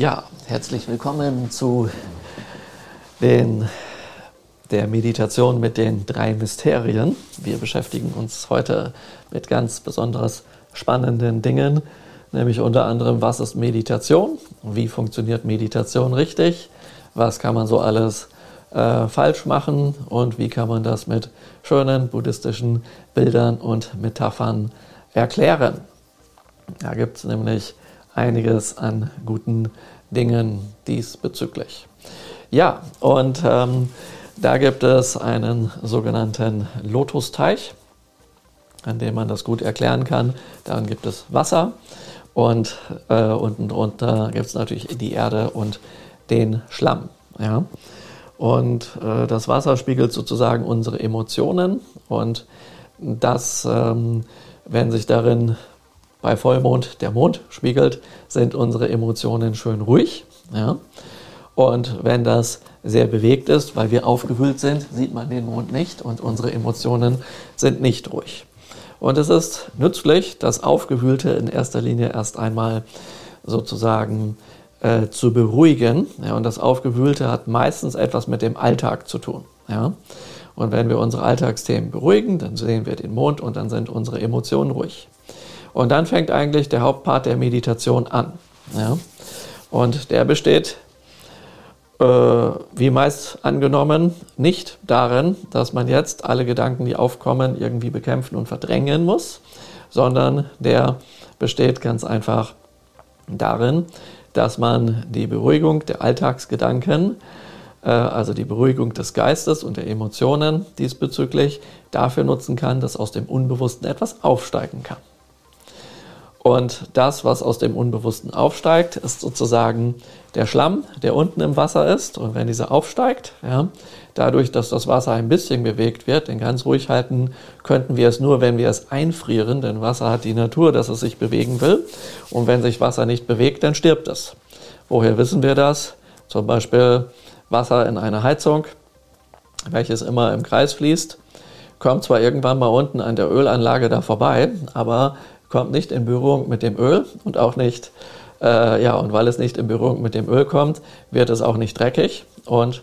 Ja, herzlich willkommen zu den, der Meditation mit den drei Mysterien. Wir beschäftigen uns heute mit ganz besonders spannenden Dingen, nämlich unter anderem, was ist Meditation, wie funktioniert Meditation richtig, was kann man so alles äh, falsch machen und wie kann man das mit schönen buddhistischen Bildern und Metaphern erklären. Da gibt es nämlich einiges an guten Dingen diesbezüglich. Ja, und ähm, da gibt es einen sogenannten Lotusteich, an dem man das gut erklären kann. Dann gibt es Wasser und äh, unten drunter gibt es natürlich die Erde und den Schlamm. Ja? Und äh, das Wasser spiegelt sozusagen unsere Emotionen und das, ähm, wenn sich darin bei Vollmond der Mond spiegelt, sind unsere Emotionen schön ruhig. Ja? Und wenn das sehr bewegt ist, weil wir aufgewühlt sind, sieht man den Mond nicht und unsere Emotionen sind nicht ruhig. Und es ist nützlich, das Aufgewühlte in erster Linie erst einmal sozusagen äh, zu beruhigen. Ja, und das Aufgewühlte hat meistens etwas mit dem Alltag zu tun. Ja? Und wenn wir unsere Alltagsthemen beruhigen, dann sehen wir den Mond und dann sind unsere Emotionen ruhig. Und dann fängt eigentlich der Hauptpart der Meditation an. Ja? Und der besteht, äh, wie meist angenommen, nicht darin, dass man jetzt alle Gedanken, die aufkommen, irgendwie bekämpfen und verdrängen muss, sondern der besteht ganz einfach darin, dass man die Beruhigung der Alltagsgedanken, äh, also die Beruhigung des Geistes und der Emotionen diesbezüglich, dafür nutzen kann, dass aus dem Unbewussten etwas aufsteigen kann. Und das, was aus dem Unbewussten aufsteigt, ist sozusagen der Schlamm, der unten im Wasser ist. Und wenn dieser aufsteigt, ja, dadurch, dass das Wasser ein bisschen bewegt wird, den ganz ruhig halten könnten wir es nur, wenn wir es einfrieren, denn Wasser hat die Natur, dass es sich bewegen will. Und wenn sich Wasser nicht bewegt, dann stirbt es. Woher wissen wir das? Zum Beispiel Wasser in einer Heizung, welches immer im Kreis fließt, kommt zwar irgendwann mal unten an der Ölanlage da vorbei, aber kommt nicht in Berührung mit dem Öl und auch nicht, äh, ja, und weil es nicht in Berührung mit dem Öl kommt, wird es auch nicht dreckig und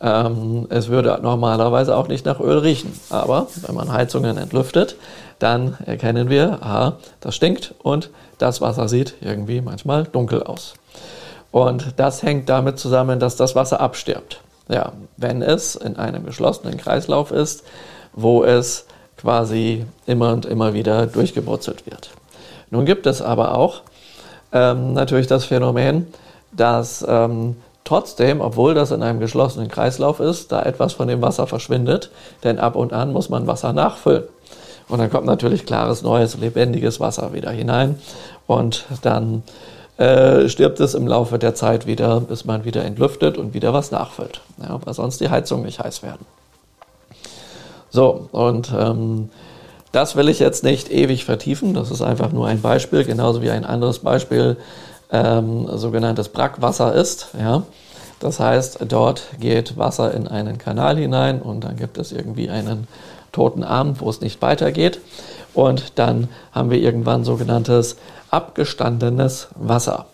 ähm, es würde normalerweise auch nicht nach Öl riechen. Aber wenn man Heizungen entlüftet, dann erkennen wir, aha, das stinkt und das Wasser sieht irgendwie manchmal dunkel aus. Und das hängt damit zusammen, dass das Wasser abstirbt. Ja, wenn es in einem geschlossenen Kreislauf ist, wo es quasi immer und immer wieder durchgebrutzelt wird. Nun gibt es aber auch ähm, natürlich das Phänomen, dass ähm, trotzdem, obwohl das in einem geschlossenen Kreislauf ist, da etwas von dem Wasser verschwindet, denn ab und an muss man Wasser nachfüllen. Und dann kommt natürlich klares, neues, lebendiges Wasser wieder hinein und dann äh, stirbt es im Laufe der Zeit wieder, bis man wieder entlüftet und wieder was nachfüllt, ja, weil sonst die Heizungen nicht heiß werden. So, und ähm, das will ich jetzt nicht ewig vertiefen. Das ist einfach nur ein Beispiel, genauso wie ein anderes Beispiel ähm, sogenanntes Brackwasser ist. Ja? Das heißt, dort geht Wasser in einen Kanal hinein und dann gibt es irgendwie einen toten Abend, wo es nicht weitergeht. Und dann haben wir irgendwann sogenanntes abgestandenes Wasser.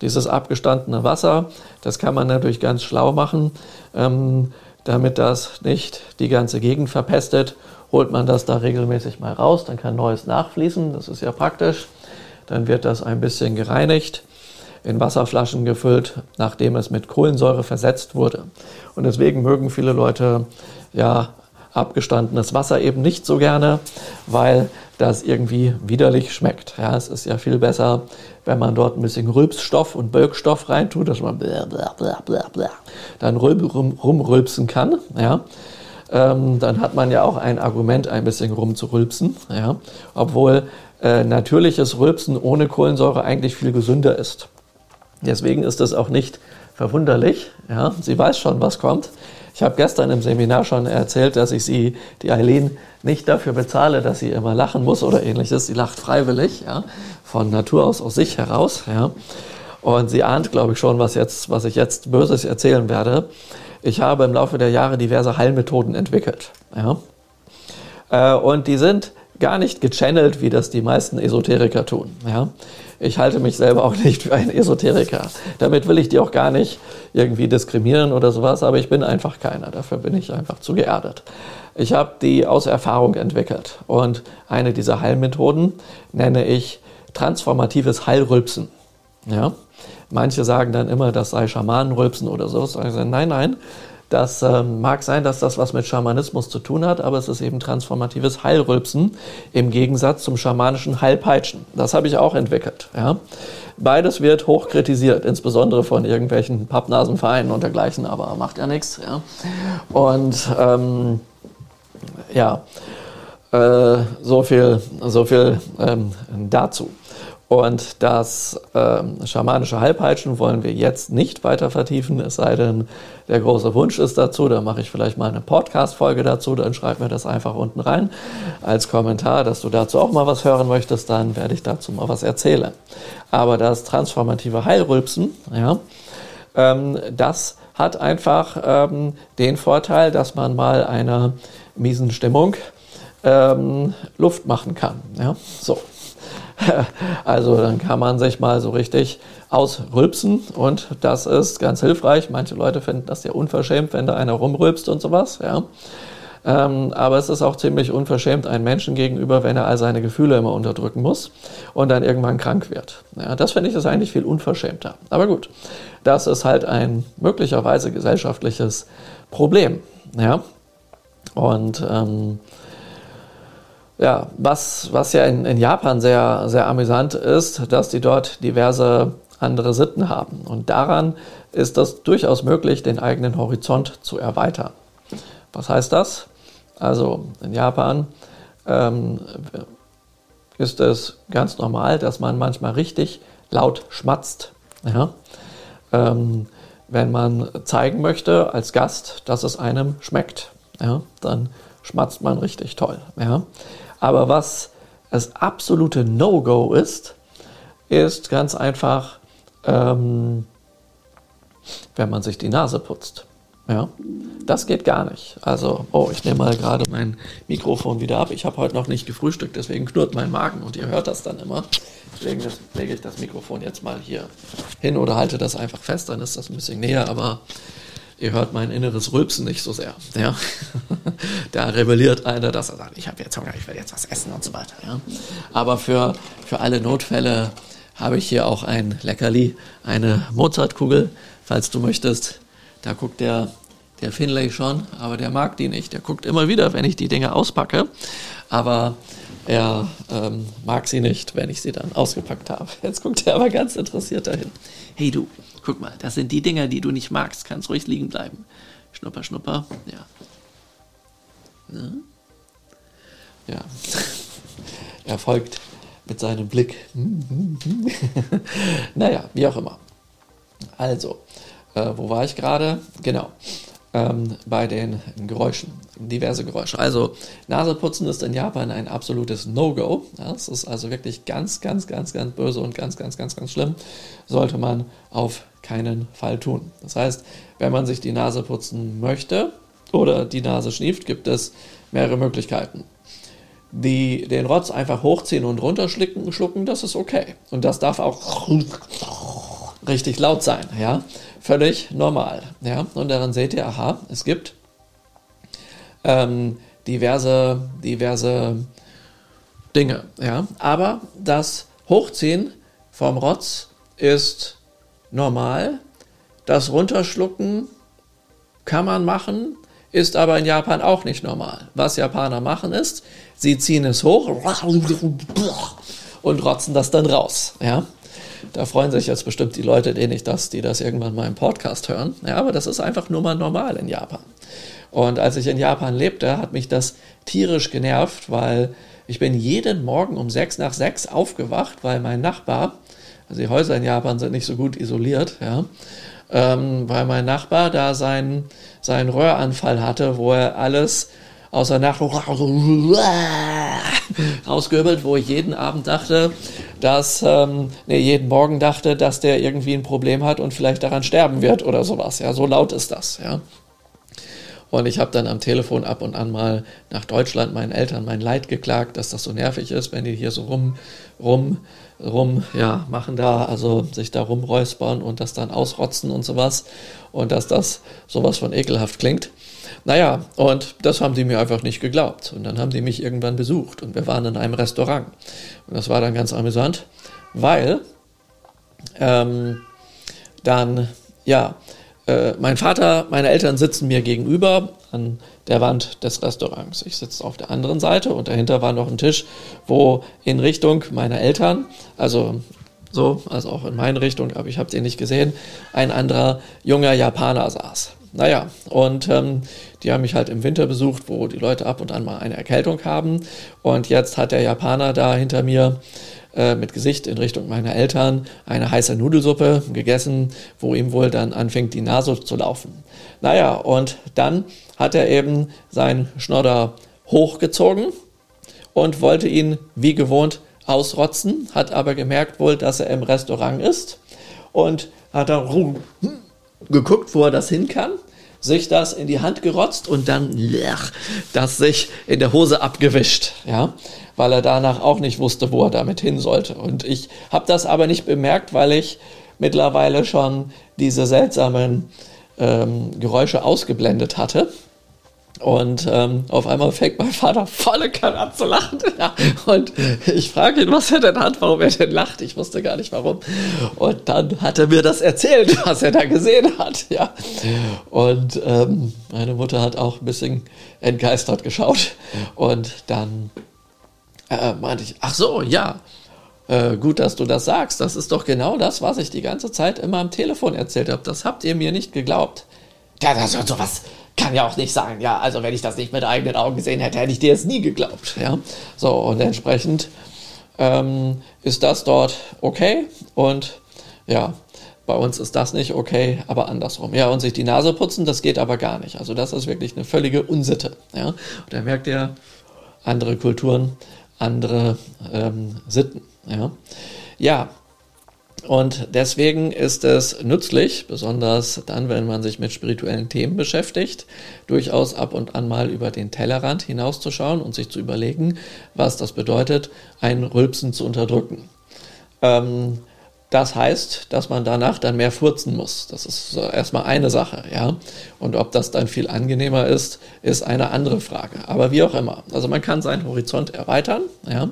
Dieses abgestandene Wasser, das kann man natürlich ganz schlau machen. Ähm, damit das nicht die ganze Gegend verpestet, holt man das da regelmäßig mal raus, dann kann neues nachfließen, das ist ja praktisch. Dann wird das ein bisschen gereinigt, in Wasserflaschen gefüllt, nachdem es mit Kohlensäure versetzt wurde. Und deswegen mögen viele Leute ja abgestandenes Wasser eben nicht so gerne, weil das irgendwie widerlich schmeckt. Ja, es ist ja viel besser, wenn man dort ein bisschen Rülpsstoff und Bölkstoff reintut, dass man blah, blah, blah, dann rum, rumrülpsen kann. Ja. Ähm, dann hat man ja auch ein Argument, ein bisschen rumzurülpsen. Ja. Obwohl äh, natürliches Rülpsen ohne Kohlensäure eigentlich viel gesünder ist. Deswegen ist es auch nicht verwunderlich. Ja. Sie weiß schon, was kommt. Ich habe gestern im Seminar schon erzählt, dass ich sie, die Eileen, nicht dafür bezahle, dass sie immer lachen muss oder ähnliches. Sie lacht freiwillig, ja, von Natur aus aus sich heraus, ja. Und sie ahnt, glaube ich, schon, was, jetzt, was ich jetzt Böses erzählen werde. Ich habe im Laufe der Jahre diverse Heilmethoden entwickelt. Ja. Äh, und die sind gar nicht gechannelt, wie das die meisten Esoteriker tun. Ja? Ich halte mich selber auch nicht für einen Esoteriker. Damit will ich die auch gar nicht irgendwie diskriminieren oder sowas, aber ich bin einfach keiner. Dafür bin ich einfach zu geerdet. Ich habe die aus Erfahrung entwickelt und eine dieser Heilmethoden nenne ich transformatives Heilrülpsen. Ja? Manche sagen dann immer, das sei Schamanenrülpsen oder so. Nein, nein, das ähm, mag sein, dass das was mit Schamanismus zu tun hat, aber es ist eben transformatives Heilrülpsen im Gegensatz zum schamanischen Heilpeitschen. Das habe ich auch entwickelt. Ja. Beides wird hoch kritisiert, insbesondere von irgendwelchen Pappnasenvereinen und dergleichen, aber macht ja nichts. Ja. Und ähm, ja, äh, so viel, so viel ähm, dazu. Und das ähm, schamanische Halbpeitschen wollen wir jetzt nicht weiter vertiefen, es sei denn, der große Wunsch ist dazu. Da mache ich vielleicht mal eine Podcast-Folge dazu, dann schreib mir das einfach unten rein als Kommentar, dass du dazu auch mal was hören möchtest, dann werde ich dazu mal was erzählen. Aber das transformative Heilrülpsen, ja, ähm, das hat einfach ähm, den Vorteil, dass man mal einer miesen Stimmung ähm, Luft machen kann. Ja, so. Also dann kann man sich mal so richtig ausrülpsen und das ist ganz hilfreich. Manche Leute finden das ja unverschämt, wenn da einer rumrülpst und sowas. Ja. Ähm, aber es ist auch ziemlich unverschämt einem Menschen gegenüber, wenn er all seine Gefühle immer unterdrücken muss und dann irgendwann krank wird. Ja, das finde ich ist eigentlich viel unverschämter. Aber gut, das ist halt ein möglicherweise gesellschaftliches Problem. Ja. Und ähm, ja, was, was ja in, in Japan sehr, sehr amüsant ist, dass die dort diverse andere Sitten haben. Und daran ist es durchaus möglich, den eigenen Horizont zu erweitern. Was heißt das? Also in Japan ähm, ist es ganz normal, dass man manchmal richtig laut schmatzt. Ja? Ähm, wenn man zeigen möchte als Gast, dass es einem schmeckt, ja? dann schmatzt man richtig toll. Ja? Aber was das absolute No-Go ist, ist ganz einfach, ähm, wenn man sich die Nase putzt. Ja, das geht gar nicht. Also, oh, ich nehme mal gerade mein Mikrofon wieder ab. Ich habe heute noch nicht gefrühstückt, deswegen knurrt mein Magen und ihr hört das dann immer. Deswegen lege ich das Mikrofon jetzt mal hier hin oder halte das einfach fest, dann ist das ein bisschen näher, aber ihr hört mein inneres Rülpsen nicht so sehr. Ja? da rebelliert einer, dass er sagt, ich habe jetzt Hunger, ich will jetzt was essen und so weiter. Ja? Aber für, für alle Notfälle habe ich hier auch ein Leckerli, eine Mozartkugel, falls du möchtest. Da guckt der, der Finlay schon, aber der mag die nicht. Der guckt immer wieder, wenn ich die Dinge auspacke, aber er ähm, mag sie nicht, wenn ich sie dann ausgepackt habe. Jetzt guckt er aber ganz interessiert dahin. Hey du, Guck mal, das sind die Dinger, die du nicht magst. Kannst ruhig liegen bleiben. Schnupper, schnupper. Ja. Ja. ja. er folgt mit seinem Blick. naja, wie auch immer. Also, äh, wo war ich gerade? Genau ähm, bei den Geräuschen, diverse Geräusche. Also Naseputzen ist in Japan ein absolutes No-Go. Das ist also wirklich ganz, ganz, ganz, ganz böse und ganz, ganz, ganz, ganz schlimm. Sollte man auf keinen Fall tun. Das heißt, wenn man sich die Nase putzen möchte oder die Nase schnieft, gibt es mehrere Möglichkeiten. Die, den Rotz einfach hochziehen und runterschlucken, schlucken, das ist okay. Und das darf auch richtig laut sein, ja völlig normal. Ja? Und daran seht ihr, aha, es gibt ähm, diverse, diverse Dinge. Ja? Aber das Hochziehen vom Rotz ist normal. Das Runterschlucken kann man machen, ist aber in Japan auch nicht normal. Was Japaner machen ist, sie ziehen es hoch und rotzen das dann raus. Ja? Da freuen sich jetzt bestimmt die Leute, denen ich das, die das irgendwann mal im Podcast hören. Ja, aber das ist einfach nur mal normal in Japan. Und als ich in Japan lebte, hat mich das tierisch genervt, weil ich bin jeden Morgen um sechs nach sechs aufgewacht, weil mein Nachbar, also die Häuser in Japan sind nicht so gut isoliert, ja, ähm, weil mein Nachbar da seinen, seinen Röhranfall hatte, wo er alles aus der Nacht rausgehöbelt, wo ich jeden Abend dachte, dass, ähm, nee, jeden Morgen dachte, dass der irgendwie ein Problem hat und vielleicht daran sterben wird oder sowas. Ja, so laut ist das, ja. Und ich habe dann am Telefon ab und an mal nach Deutschland meinen Eltern mein Leid geklagt, dass das so nervig ist, wenn die hier so rum, rum, rum, ja, machen da, also sich da rumräuspern und das dann ausrotzen und sowas. Und dass das sowas von ekelhaft klingt. Naja, und das haben die mir einfach nicht geglaubt. Und dann haben die mich irgendwann besucht und wir waren in einem Restaurant. Und das war dann ganz amüsant, weil ähm, dann, ja, äh, mein Vater, meine Eltern sitzen mir gegenüber an der Wand des Restaurants. Ich sitze auf der anderen Seite und dahinter war noch ein Tisch, wo in Richtung meiner Eltern, also so, also auch in meine Richtung, aber ich habe den nicht gesehen, ein anderer junger Japaner saß. Naja, und ähm, die haben mich halt im Winter besucht, wo die Leute ab und an mal eine Erkältung haben. Und jetzt hat der Japaner da hinter mir äh, mit Gesicht in Richtung meiner Eltern eine heiße Nudelsuppe gegessen, wo ihm wohl dann anfängt, die Nase zu laufen. Naja, und dann hat er eben seinen Schnodder hochgezogen und wollte ihn wie gewohnt ausrotzen, hat aber gemerkt wohl, dass er im Restaurant ist und hat dann geguckt, wo er das hin kann sich das in die Hand gerotzt und dann das sich in der Hose abgewischt, ja, weil er danach auch nicht wusste, wo er damit hin sollte. Und ich habe das aber nicht bemerkt, weil ich mittlerweile schon diese seltsamen ähm, Geräusche ausgeblendet hatte. Und ähm, auf einmal fängt mein Vater volle Kanne an zu lachen. Und ich frage ihn, was er denn hat, warum er denn lacht. Ich wusste gar nicht warum. Und dann hat er mir das erzählt, was er da gesehen hat. Ja. Und ähm, meine Mutter hat auch ein bisschen entgeistert geschaut. Und dann äh, meinte ich, ach so, ja. Äh, gut, dass du das sagst. Das ist doch genau das, was ich die ganze Zeit immer am Telefon erzählt habe. Das habt ihr mir nicht geglaubt. Ja, das ist sowas kann ja auch nicht sagen, ja, also wenn ich das nicht mit eigenen Augen gesehen hätte, hätte ich dir es nie geglaubt. Ja? So, und entsprechend ähm, ist das dort okay und ja, bei uns ist das nicht okay, aber andersrum. Ja, und sich die Nase putzen, das geht aber gar nicht. Also das ist wirklich eine völlige Unsitte. Ja? Und da merkt ihr, andere Kulturen, andere ähm, Sitten. Ja? ja, und deswegen ist es nützlich, besonders dann, wenn man sich mit spirituellen Themen beschäftigt, durchaus ab und an mal über den Tellerrand hinauszuschauen und sich zu überlegen, was das bedeutet, ein Rülpsen zu unterdrücken. Ähm, das heißt, dass man danach dann mehr furzen muss. Das ist erstmal eine Sache, ja. Und ob das dann viel angenehmer ist, ist eine andere Frage. Aber wie auch immer. Also man kann seinen Horizont erweitern, ja.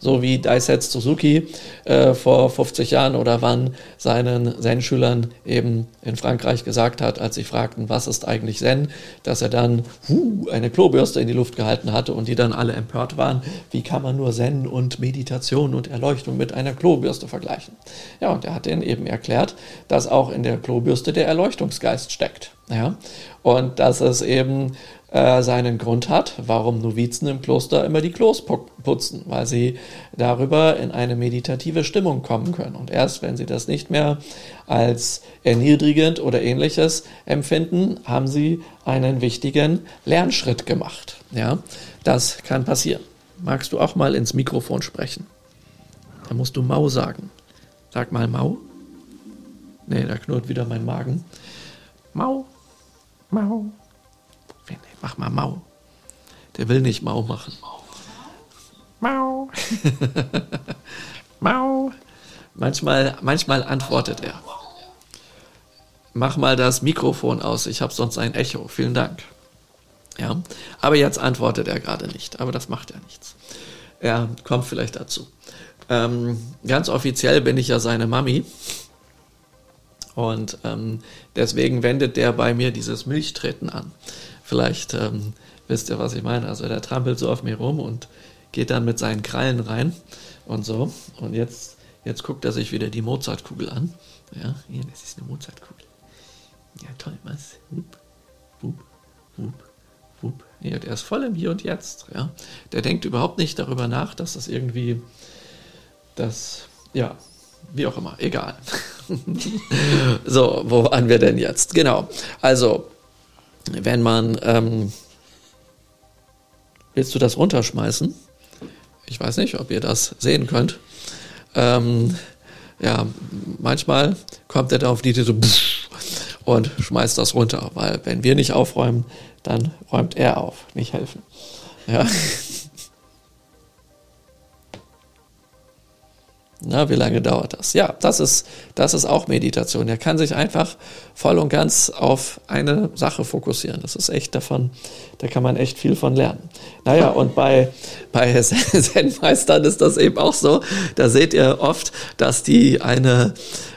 So wie Daisetsu Suzuki äh, vor 50 Jahren oder wann seinen Zen-Schülern eben in Frankreich gesagt hat, als sie fragten, was ist eigentlich Zen, dass er dann huh, eine Klobürste in die Luft gehalten hatte und die dann alle empört waren. Wie kann man nur Zen und Meditation und Erleuchtung mit einer Klobürste vergleichen? Ja, und er hat ihnen eben erklärt, dass auch in der Klobürste der Erleuchtungsgeist steckt. Ja, und dass es eben äh, seinen Grund hat, warum Novizen im Kloster immer die Klos putzen, weil sie darüber in eine meditative Stimmung kommen können. Und erst wenn sie das nicht mehr als erniedrigend oder ähnliches empfinden, haben sie einen wichtigen Lernschritt gemacht. Ja, das kann passieren. Magst du auch mal ins Mikrofon sprechen? Da musst du Mau sagen. Sag mal Mau. Nee, da knurrt wieder mein Magen. Mau. Mau. Mach mal Mau. Der will nicht Mau machen. Mau. Mau. Manchmal, manchmal antwortet er. Mach mal das Mikrofon aus, ich habe sonst ein Echo. Vielen Dank. Ja, aber jetzt antwortet er gerade nicht, aber das macht ja nichts. Er kommt vielleicht dazu. Ähm, ganz offiziell bin ich ja seine Mami. Und ähm, deswegen wendet der bei mir dieses Milchtreten an. Vielleicht ähm, wisst ihr, was ich meine. Also der trampelt so auf mir rum und geht dann mit seinen Krallen rein und so. Und jetzt, jetzt guckt er sich wieder die Mozartkugel an. Ja, hier, das ist eine Mozartkugel. Ja, toll, was? Wupp, wupp, wupp, wupp. Ja, der ist voll im Hier und Jetzt. Ja. Der denkt überhaupt nicht darüber nach, dass das irgendwie das, ja, wie auch immer, egal. so, wo waren wir denn jetzt? Genau. Also, wenn man, ähm, willst du das runterschmeißen? Ich weiß nicht, ob ihr das sehen könnt. Ähm, ja, manchmal kommt er da auf die Idee so, und schmeißt das runter, weil wenn wir nicht aufräumen, dann räumt er auf, nicht helfen. Ja. Na, wie lange dauert das? Ja, das ist, das ist auch Meditation. Er kann sich einfach voll und ganz auf eine Sache fokussieren. Das ist echt davon, da kann man echt viel von lernen. Naja, und bei, bei Zen-Meistern ist das eben auch so. Da seht ihr oft, dass die eine,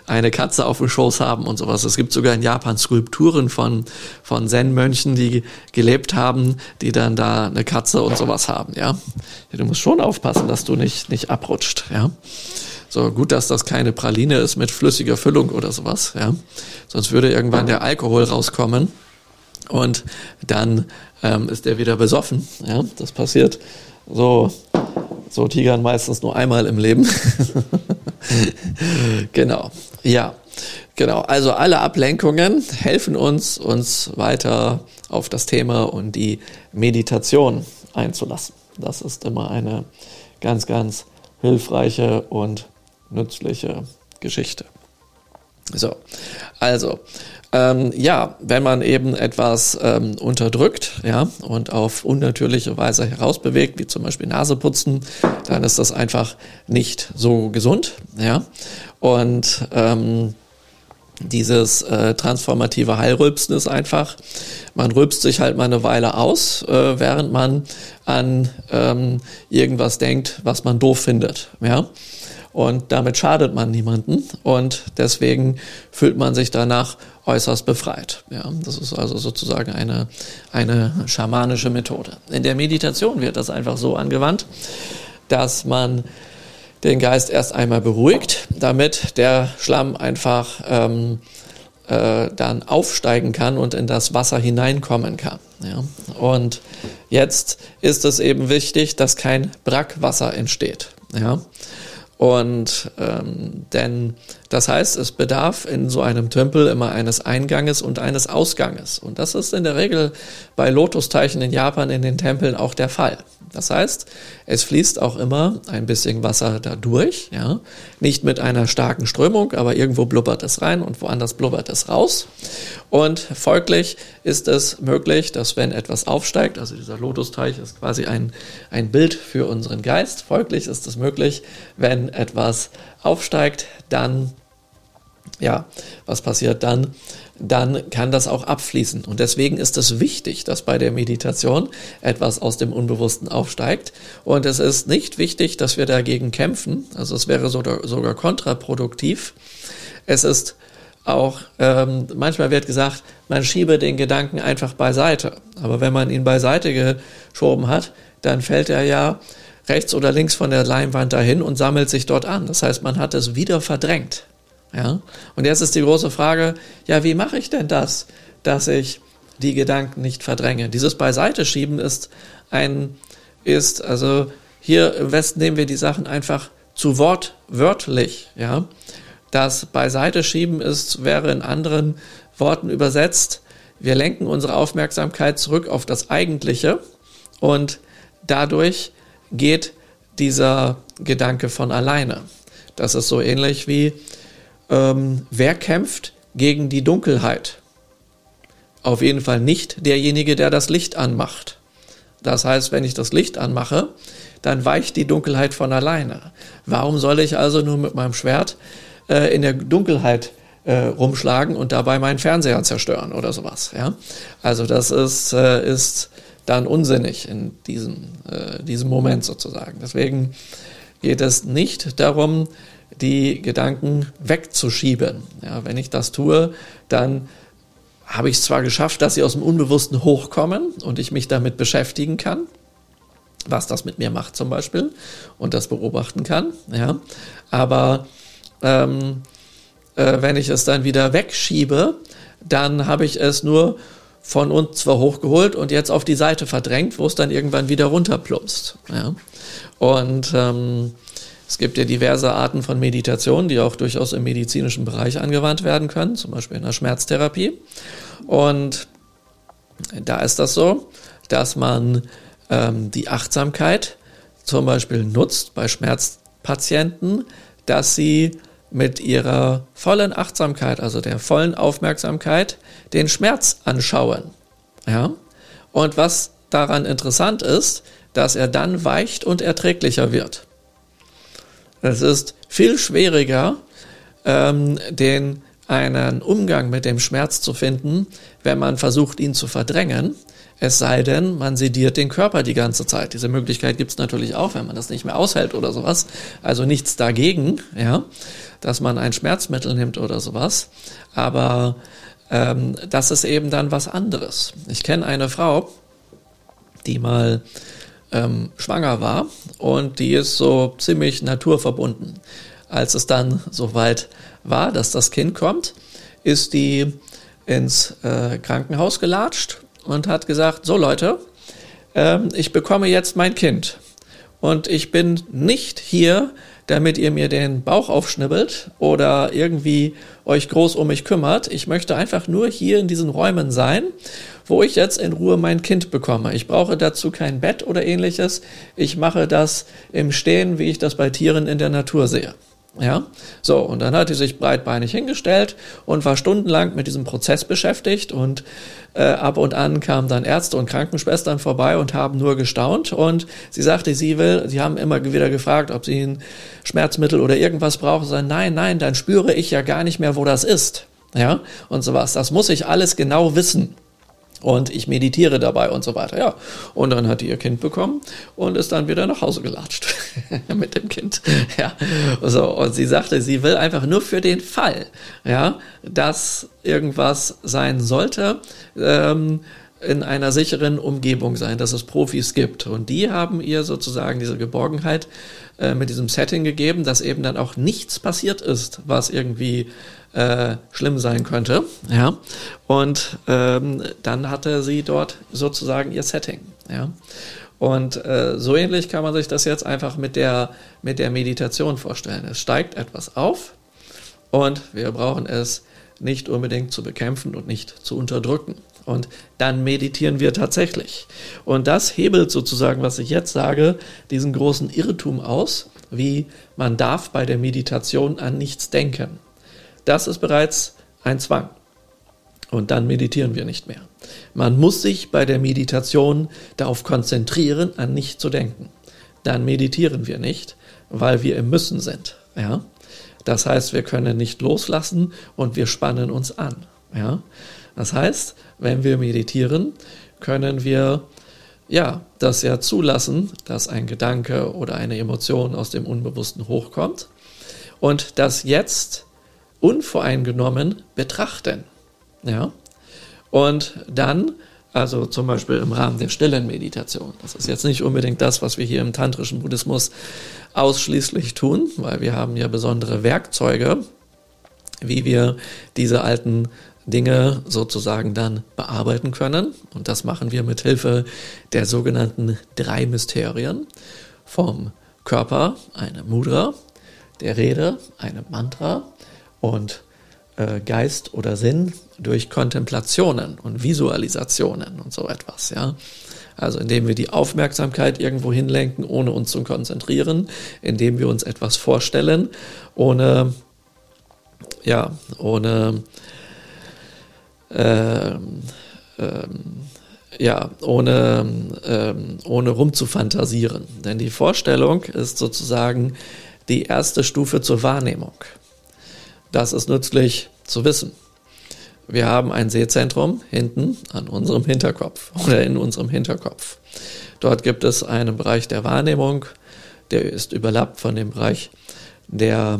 eine Katze auf dem Schoß haben und sowas. Es gibt sogar in Japan Skulpturen von, von Zen-Mönchen, die gelebt haben, die dann da eine Katze und sowas haben, ja. Du musst schon aufpassen, dass du nicht, nicht abrutscht, ja. So gut, dass das keine Praline ist mit flüssiger Füllung oder sowas, ja. Sonst würde irgendwann der Alkohol rauskommen und dann ähm, ist der wieder besoffen, ja. Das passiert so, so Tigern meistens nur einmal im Leben. genau, ja. Genau, also alle Ablenkungen helfen uns, uns weiter auf das Thema und die Meditation einzulassen. Das ist immer eine ganz, ganz hilfreiche und nützliche Geschichte. So, also ähm, ja, wenn man eben etwas ähm, unterdrückt, ja, und auf unnatürliche Weise herausbewegt, wie zum Beispiel Naseputzen, dann ist das einfach nicht so gesund, ja. Und ähm, dieses äh, transformative Heilrülpsen ist einfach, man rülpst sich halt mal eine Weile aus, äh, während man an ähm, irgendwas denkt, was man doof findet, ja. Und damit schadet man niemanden und deswegen fühlt man sich danach äußerst befreit. Ja, das ist also sozusagen eine, eine schamanische Methode. In der Meditation wird das einfach so angewandt, dass man den Geist erst einmal beruhigt, damit der Schlamm einfach ähm, äh, dann aufsteigen kann und in das Wasser hineinkommen kann. Ja. Und jetzt ist es eben wichtig, dass kein Brackwasser entsteht. Ja. Und ähm, denn das heißt, es bedarf in so einem Tempel immer eines Einganges und eines Ausganges. Und das ist in der Regel bei Lotusteichen in Japan in den Tempeln auch der Fall. Das heißt, es fließt auch immer ein bisschen Wasser da durch, ja. Nicht mit einer starken Strömung, aber irgendwo blubbert es rein und woanders blubbert es raus. Und folglich ist es möglich, dass wenn etwas aufsteigt, also dieser Lotusteich ist quasi ein, ein Bild für unseren Geist, folglich ist es möglich, wenn etwas aufsteigt, dann ja, was passiert dann? Dann kann das auch abfließen. Und deswegen ist es wichtig, dass bei der Meditation etwas aus dem Unbewussten aufsteigt. Und es ist nicht wichtig, dass wir dagegen kämpfen. Also es wäre sogar, sogar kontraproduktiv. Es ist auch, ähm, manchmal wird gesagt, man schiebe den Gedanken einfach beiseite. Aber wenn man ihn beiseite geschoben hat, dann fällt er ja rechts oder links von der Leinwand dahin und sammelt sich dort an. Das heißt, man hat es wieder verdrängt. Ja? Und jetzt ist die große Frage, ja, wie mache ich denn das, dass ich die Gedanken nicht verdränge? Dieses Beiseite schieben ist ein, ist, also hier im Westen nehmen wir die Sachen einfach zu Wort wörtlich, ja. Das Beiseite schieben ist, wäre in anderen Worten übersetzt, wir lenken unsere Aufmerksamkeit zurück auf das Eigentliche und dadurch geht dieser Gedanke von alleine. Das ist so ähnlich wie, ähm, wer kämpft gegen die Dunkelheit? Auf jeden Fall nicht derjenige, der das Licht anmacht. Das heißt, wenn ich das Licht anmache, dann weicht die Dunkelheit von alleine. Warum soll ich also nur mit meinem Schwert äh, in der Dunkelheit äh, rumschlagen und dabei meinen Fernseher zerstören oder sowas? Ja? Also das ist, äh, ist dann unsinnig in diesem, äh, diesem Moment sozusagen. Deswegen geht es nicht darum, die Gedanken wegzuschieben. Ja, wenn ich das tue, dann habe ich es zwar geschafft, dass sie aus dem Unbewussten hochkommen und ich mich damit beschäftigen kann, was das mit mir macht zum Beispiel und das beobachten kann, ja, aber ähm, äh, wenn ich es dann wieder wegschiebe, dann habe ich es nur von uns zwar hochgeholt und jetzt auf die Seite verdrängt, wo es dann irgendwann wieder runterplumpst. Ja. Und ähm, es gibt ja diverse Arten von Meditation, die auch durchaus im medizinischen Bereich angewandt werden können, zum Beispiel in der Schmerztherapie. Und da ist das so, dass man ähm, die Achtsamkeit zum Beispiel nutzt bei Schmerzpatienten, dass sie mit ihrer vollen Achtsamkeit, also der vollen Aufmerksamkeit, den Schmerz anschauen. Ja? Und was daran interessant ist, dass er dann weicht und erträglicher wird. Es ist viel schwieriger, ähm, den einen Umgang mit dem Schmerz zu finden, wenn man versucht, ihn zu verdrängen. Es sei denn, man sediert den Körper die ganze Zeit. Diese Möglichkeit gibt es natürlich auch, wenn man das nicht mehr aushält oder sowas. Also nichts dagegen, ja, dass man ein Schmerzmittel nimmt oder sowas. Aber ähm, das ist eben dann was anderes. Ich kenne eine Frau, die mal ähm, schwanger war und die ist so ziemlich naturverbunden. Als es dann soweit war, dass das Kind kommt, ist die ins äh, Krankenhaus gelatscht und hat gesagt, so Leute, ähm, ich bekomme jetzt mein Kind und ich bin nicht hier, damit ihr mir den Bauch aufschnibbelt oder irgendwie euch groß um mich kümmert. Ich möchte einfach nur hier in diesen Räumen sein, wo ich jetzt in Ruhe mein Kind bekomme. Ich brauche dazu kein Bett oder ähnliches. Ich mache das im Stehen, wie ich das bei Tieren in der Natur sehe. Ja, so, und dann hat sie sich breitbeinig hingestellt und war stundenlang mit diesem Prozess beschäftigt und äh, ab und an kamen dann Ärzte und Krankenschwestern vorbei und haben nur gestaunt und sie sagte, sie will, sie haben immer wieder gefragt, ob sie ein Schmerzmittel oder irgendwas braucht, sagen, nein, nein, dann spüre ich ja gar nicht mehr, wo das ist. Ja, und sowas. Das muss ich alles genau wissen und ich meditiere dabei und so weiter. Ja, und dann hat die ihr Kind bekommen und ist dann wieder nach Hause gelatscht mit dem Kind. Ja, so und sie sagte, sie will einfach nur für den Fall, ja, dass irgendwas sein sollte. Ähm, in einer sicheren Umgebung sein, dass es Profis gibt. Und die haben ihr sozusagen diese Geborgenheit äh, mit diesem Setting gegeben, dass eben dann auch nichts passiert ist, was irgendwie äh, schlimm sein könnte. Ja. Und ähm, dann hatte sie dort sozusagen ihr Setting. Ja. Und äh, so ähnlich kann man sich das jetzt einfach mit der, mit der Meditation vorstellen. Es steigt etwas auf und wir brauchen es nicht unbedingt zu bekämpfen und nicht zu unterdrücken. Und dann meditieren wir tatsächlich. Und das hebelt sozusagen, was ich jetzt sage, diesen großen Irrtum aus, wie man darf bei der Meditation an nichts denken. Das ist bereits ein Zwang. Und dann meditieren wir nicht mehr. Man muss sich bei der Meditation darauf konzentrieren, an nichts zu denken. Dann meditieren wir nicht, weil wir im Müssen sind. Ja? Das heißt, wir können nicht loslassen und wir spannen uns an. Ja? Das heißt, wenn wir meditieren, können wir ja das ja zulassen, dass ein Gedanke oder eine Emotion aus dem Unbewussten hochkommt und das jetzt unvoreingenommen betrachten. Ja? Und dann, also zum Beispiel im Rahmen der stillen Meditation, das ist jetzt nicht unbedingt das, was wir hier im tantrischen Buddhismus ausschließlich tun, weil wir haben ja besondere Werkzeuge, wie wir diese alten Dinge sozusagen dann bearbeiten können. Und das machen wir mit Hilfe der sogenannten drei Mysterien. Vom Körper eine Mudra, der Rede eine Mantra und äh, Geist oder Sinn durch Kontemplationen und Visualisationen und so etwas, ja. Also indem wir die Aufmerksamkeit irgendwo hinlenken, ohne uns zu konzentrieren, indem wir uns etwas vorstellen, ohne ja, ohne ähm, ähm, ja, ohne, ähm, ohne rumzufantasieren. Denn die Vorstellung ist sozusagen die erste Stufe zur Wahrnehmung. Das ist nützlich zu wissen. Wir haben ein Sehzentrum hinten an unserem Hinterkopf oder in unserem Hinterkopf. Dort gibt es einen Bereich der Wahrnehmung, der ist überlappt von dem Bereich der,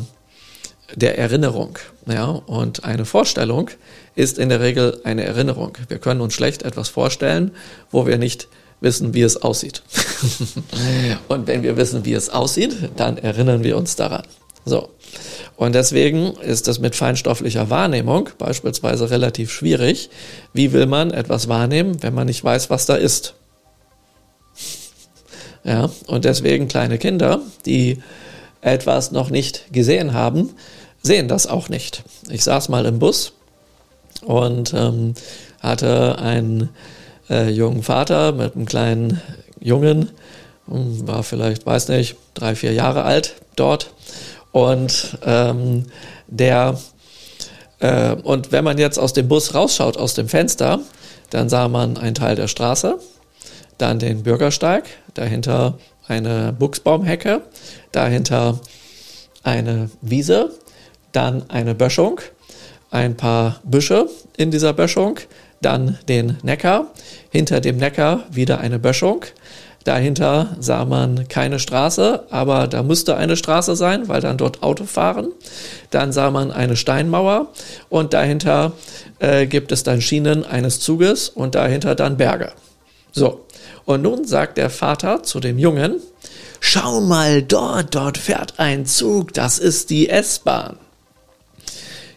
der Erinnerung. Ja, und eine Vorstellung ist in der Regel eine Erinnerung. Wir können uns schlecht etwas vorstellen, wo wir nicht wissen, wie es aussieht. und wenn wir wissen, wie es aussieht, dann erinnern wir uns daran. So. Und deswegen ist das mit feinstofflicher Wahrnehmung beispielsweise relativ schwierig. Wie will man etwas wahrnehmen, wenn man nicht weiß, was da ist? Ja, und deswegen kleine Kinder, die etwas noch nicht gesehen haben, sehen das auch nicht. Ich saß mal im Bus und ähm, hatte einen äh, jungen Vater mit einem kleinen Jungen, hm, war vielleicht, weiß nicht, drei, vier Jahre alt dort. Und ähm, der äh, und wenn man jetzt aus dem Bus rausschaut, aus dem Fenster, dann sah man einen Teil der Straße, dann den Bürgersteig, dahinter eine Buchsbaumhecke, dahinter eine Wiese, dann eine Böschung, ein paar Büsche in dieser Böschung, dann den Neckar, hinter dem Neckar wieder eine Böschung, Dahinter sah man keine Straße, aber da müsste eine Straße sein, weil dann dort Auto fahren. Dann sah man eine Steinmauer und dahinter äh, gibt es dann Schienen eines Zuges und dahinter dann Berge. So, und nun sagt der Vater zu dem Jungen, schau mal dort, dort fährt ein Zug, das ist die S-Bahn.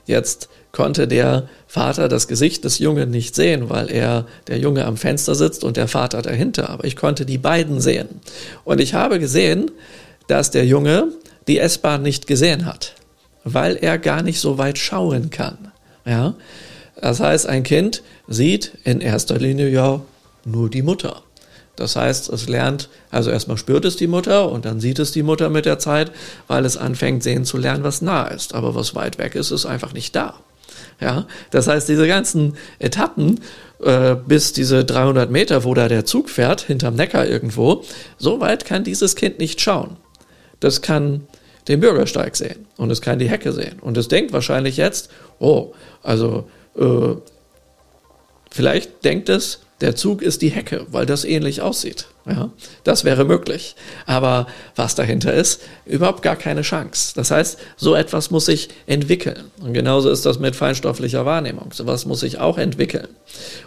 Jetzt konnte der Vater das Gesicht des Jungen nicht sehen, weil er, der Junge am Fenster sitzt und der Vater dahinter. Aber ich konnte die beiden sehen. Und ich habe gesehen, dass der Junge die S-Bahn nicht gesehen hat, weil er gar nicht so weit schauen kann. Ja? Das heißt, ein Kind sieht in erster Linie ja nur die Mutter. Das heißt, es lernt, also erstmal spürt es die Mutter und dann sieht es die Mutter mit der Zeit, weil es anfängt sehen zu lernen, was nah ist. Aber was weit weg ist, ist einfach nicht da. Ja, das heißt, diese ganzen Etappen äh, bis diese 300 Meter, wo da der Zug fährt, hinterm Neckar irgendwo, so weit kann dieses Kind nicht schauen. Das kann den Bürgersteig sehen und es kann die Hecke sehen und es denkt wahrscheinlich jetzt, oh, also äh, vielleicht denkt es, der Zug ist die Hecke, weil das ähnlich aussieht. Ja, das wäre möglich. Aber was dahinter ist, überhaupt gar keine Chance. Das heißt, so etwas muss sich entwickeln. Und genauso ist das mit feinstofflicher Wahrnehmung. So etwas muss sich auch entwickeln.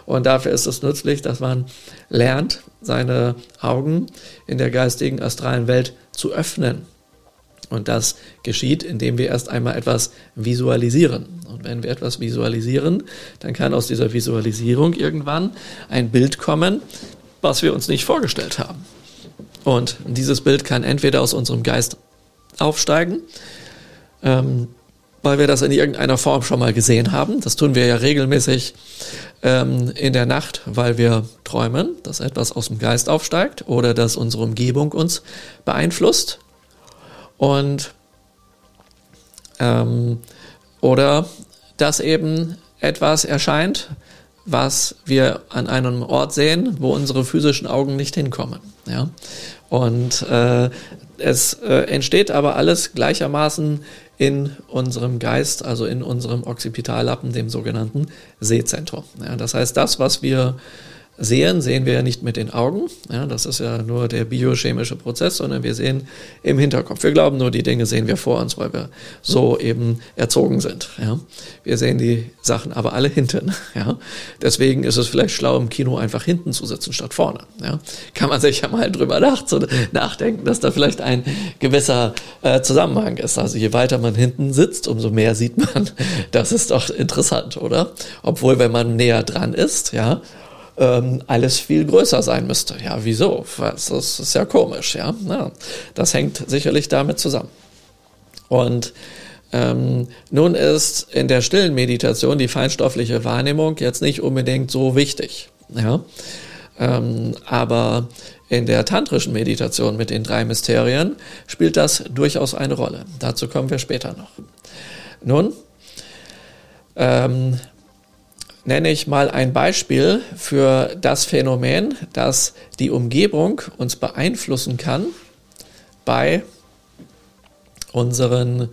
Und dafür ist es nützlich, dass man lernt, seine Augen in der geistigen astralen Welt zu öffnen. Und das geschieht, indem wir erst einmal etwas visualisieren. Wenn wir etwas visualisieren, dann kann aus dieser Visualisierung irgendwann ein Bild kommen, was wir uns nicht vorgestellt haben. Und dieses Bild kann entweder aus unserem Geist aufsteigen, ähm, weil wir das in irgendeiner Form schon mal gesehen haben. Das tun wir ja regelmäßig ähm, in der Nacht, weil wir träumen, dass etwas aus dem Geist aufsteigt oder dass unsere Umgebung uns beeinflusst. Und ähm, oder dass eben etwas erscheint, was wir an einem Ort sehen, wo unsere physischen Augen nicht hinkommen. Ja? Und äh, es äh, entsteht aber alles gleichermaßen in unserem Geist, also in unserem Occipitallappen, dem sogenannten Sehzentrum. Ja, das heißt, das, was wir sehen, sehen wir ja nicht mit den Augen. Ja, das ist ja nur der biochemische Prozess, sondern wir sehen im Hinterkopf. Wir glauben nur, die Dinge sehen wir vor uns, weil wir so eben erzogen sind. Ja. Wir sehen die Sachen aber alle hinten. Ja. Deswegen ist es vielleicht schlau, im Kino einfach hinten zu sitzen statt vorne. Ja. Kann man sich ja mal drüber nachdenken, dass da vielleicht ein gewisser äh, Zusammenhang ist. Also je weiter man hinten sitzt, umso mehr sieht man. Das ist doch interessant, oder? Obwohl, wenn man näher dran ist, ja, ähm, alles viel größer sein müsste. Ja, wieso? Das ist ja komisch, ja. ja das hängt sicherlich damit zusammen. Und ähm, nun ist in der stillen Meditation die feinstoffliche Wahrnehmung jetzt nicht unbedingt so wichtig. Ja? Ähm, aber in der tantrischen Meditation mit den drei Mysterien spielt das durchaus eine Rolle. Dazu kommen wir später noch. Nun, ähm, nenne ich mal ein Beispiel für das Phänomen, dass die Umgebung uns beeinflussen kann bei unseren,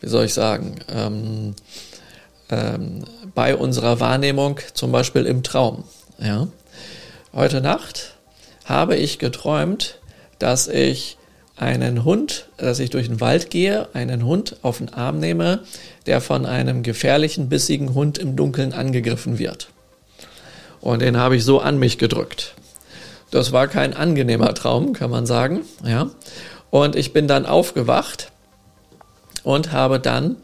wie soll ich sagen, ähm, ähm, bei unserer Wahrnehmung, zum Beispiel im Traum. Ja. Heute Nacht habe ich geträumt, dass ich einen Hund, dass ich durch den Wald gehe, einen Hund auf den Arm nehme, der von einem gefährlichen, bissigen Hund im Dunkeln angegriffen wird. Und den habe ich so an mich gedrückt. Das war kein angenehmer Traum, kann man sagen. Ja. Und ich bin dann aufgewacht und habe dann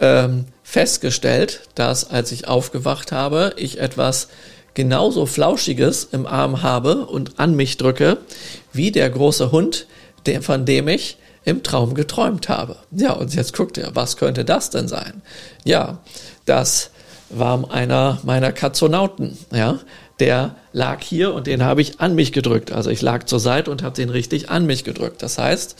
ähm, festgestellt, dass als ich aufgewacht habe, ich etwas genauso Flauschiges im Arm habe und an mich drücke, wie der große Hund, der, von dem ich im Traum geträumt habe. Ja, und jetzt guckt ihr, was könnte das denn sein? Ja, das war einer meiner Katzonauten, ja. Der lag hier und den habe ich an mich gedrückt. Also ich lag zur Seite und habe den richtig an mich gedrückt. Das heißt,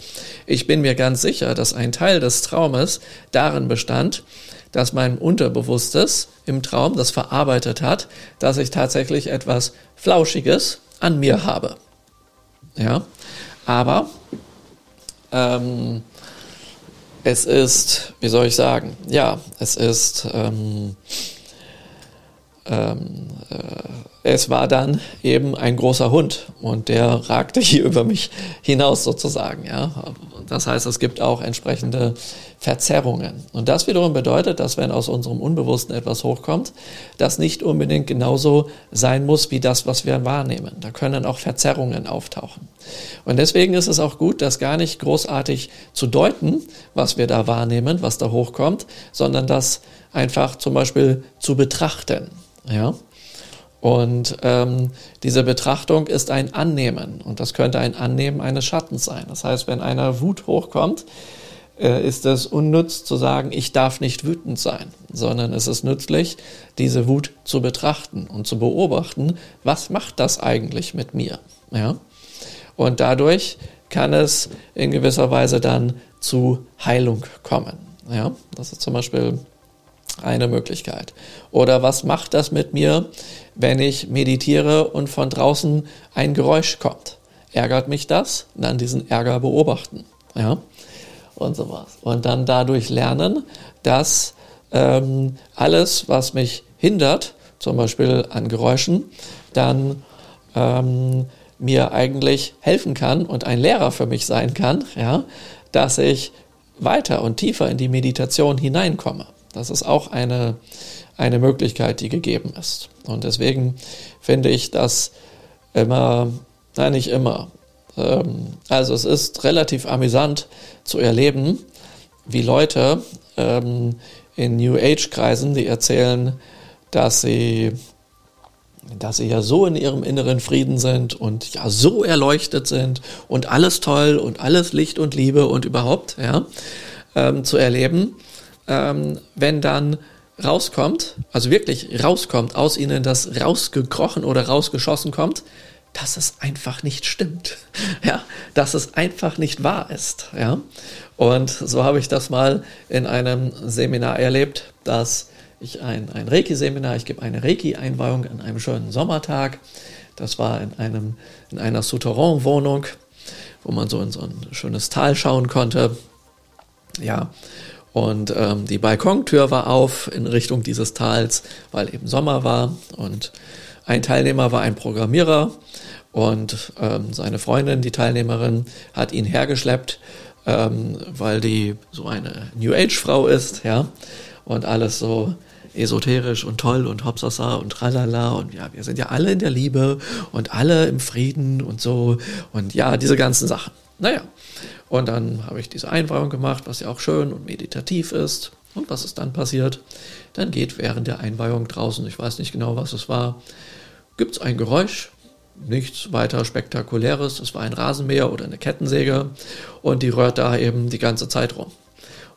ich bin mir ganz sicher, dass ein Teil des Traumes darin bestand, dass mein Unterbewusstes im Traum das verarbeitet hat, dass ich tatsächlich etwas Flauschiges an mir habe. Ja, aber ähm, es ist, wie soll ich sagen, ja, es ist ähm, ähm, äh, es war dann eben ein großer Hund und der ragte hier über mich hinaus sozusagen. Ja. Das heißt, es gibt auch entsprechende Verzerrungen. Und das wiederum bedeutet, dass wenn aus unserem Unbewussten etwas hochkommt, das nicht unbedingt genauso sein muss wie das, was wir wahrnehmen. Da können auch Verzerrungen auftauchen. Und deswegen ist es auch gut, das gar nicht großartig zu deuten, was wir da wahrnehmen, was da hochkommt, sondern das einfach zum Beispiel zu betrachten. Ja? Und ähm, diese Betrachtung ist ein Annehmen und das könnte ein Annehmen eines Schattens sein. Das heißt, wenn einer Wut hochkommt, äh, ist es unnütz zu sagen, ich darf nicht wütend sein, sondern es ist nützlich, diese Wut zu betrachten und zu beobachten, was macht das eigentlich mit mir? Ja? Und dadurch kann es in gewisser Weise dann zu Heilung kommen. Ja? Das ist zum Beispiel eine Möglichkeit. Oder was macht das mit mir, wenn ich meditiere und von draußen ein Geräusch kommt? Ärgert mich das? Dann diesen Ärger beobachten. Ja? Und sowas. Und dann dadurch lernen, dass ähm, alles, was mich hindert, zum Beispiel an Geräuschen, dann ähm, mir eigentlich helfen kann und ein Lehrer für mich sein kann, ja, dass ich weiter und tiefer in die Meditation hineinkomme. Das ist auch eine, eine Möglichkeit, die gegeben ist. Und deswegen finde ich das immer, nein, nicht immer. Ähm, also es ist relativ amüsant zu erleben, wie Leute ähm, in New Age-Kreisen, die erzählen, dass sie dass sie ja so in ihrem inneren Frieden sind und ja so erleuchtet sind und alles toll und alles Licht und Liebe und überhaupt, ja, ähm, zu erleben, ähm, wenn dann rauskommt, also wirklich rauskommt, aus ihnen das rausgekrochen oder rausgeschossen kommt, dass es einfach nicht stimmt. Ja, dass es einfach nicht wahr ist. Ja, und so habe ich das mal in einem Seminar erlebt, dass ich ein, ein Reiki-Seminar, ich gebe eine Reiki-Einweihung an einem schönen Sommertag. Das war in, einem, in einer Souterrain-Wohnung, wo man so in so ein schönes Tal schauen konnte. Ja, und ähm, die Balkontür war auf in Richtung dieses Tals, weil eben Sommer war. Und ein Teilnehmer war ein Programmierer und ähm, seine Freundin, die Teilnehmerin, hat ihn hergeschleppt, ähm, weil die so eine New Age-Frau ist, ja. Und alles so esoterisch und toll und hopsasa und tralala und ja, wir sind ja alle in der Liebe und alle im Frieden und so und ja, diese ganzen Sachen. Naja, und dann habe ich diese Einweihung gemacht, was ja auch schön und meditativ ist. Und was ist dann passiert? Dann geht während der Einweihung draußen, ich weiß nicht genau, was es war, gibt es ein Geräusch, nichts weiter spektakuläres. Es war ein Rasenmäher oder eine Kettensäge und die rührt da eben die ganze Zeit rum.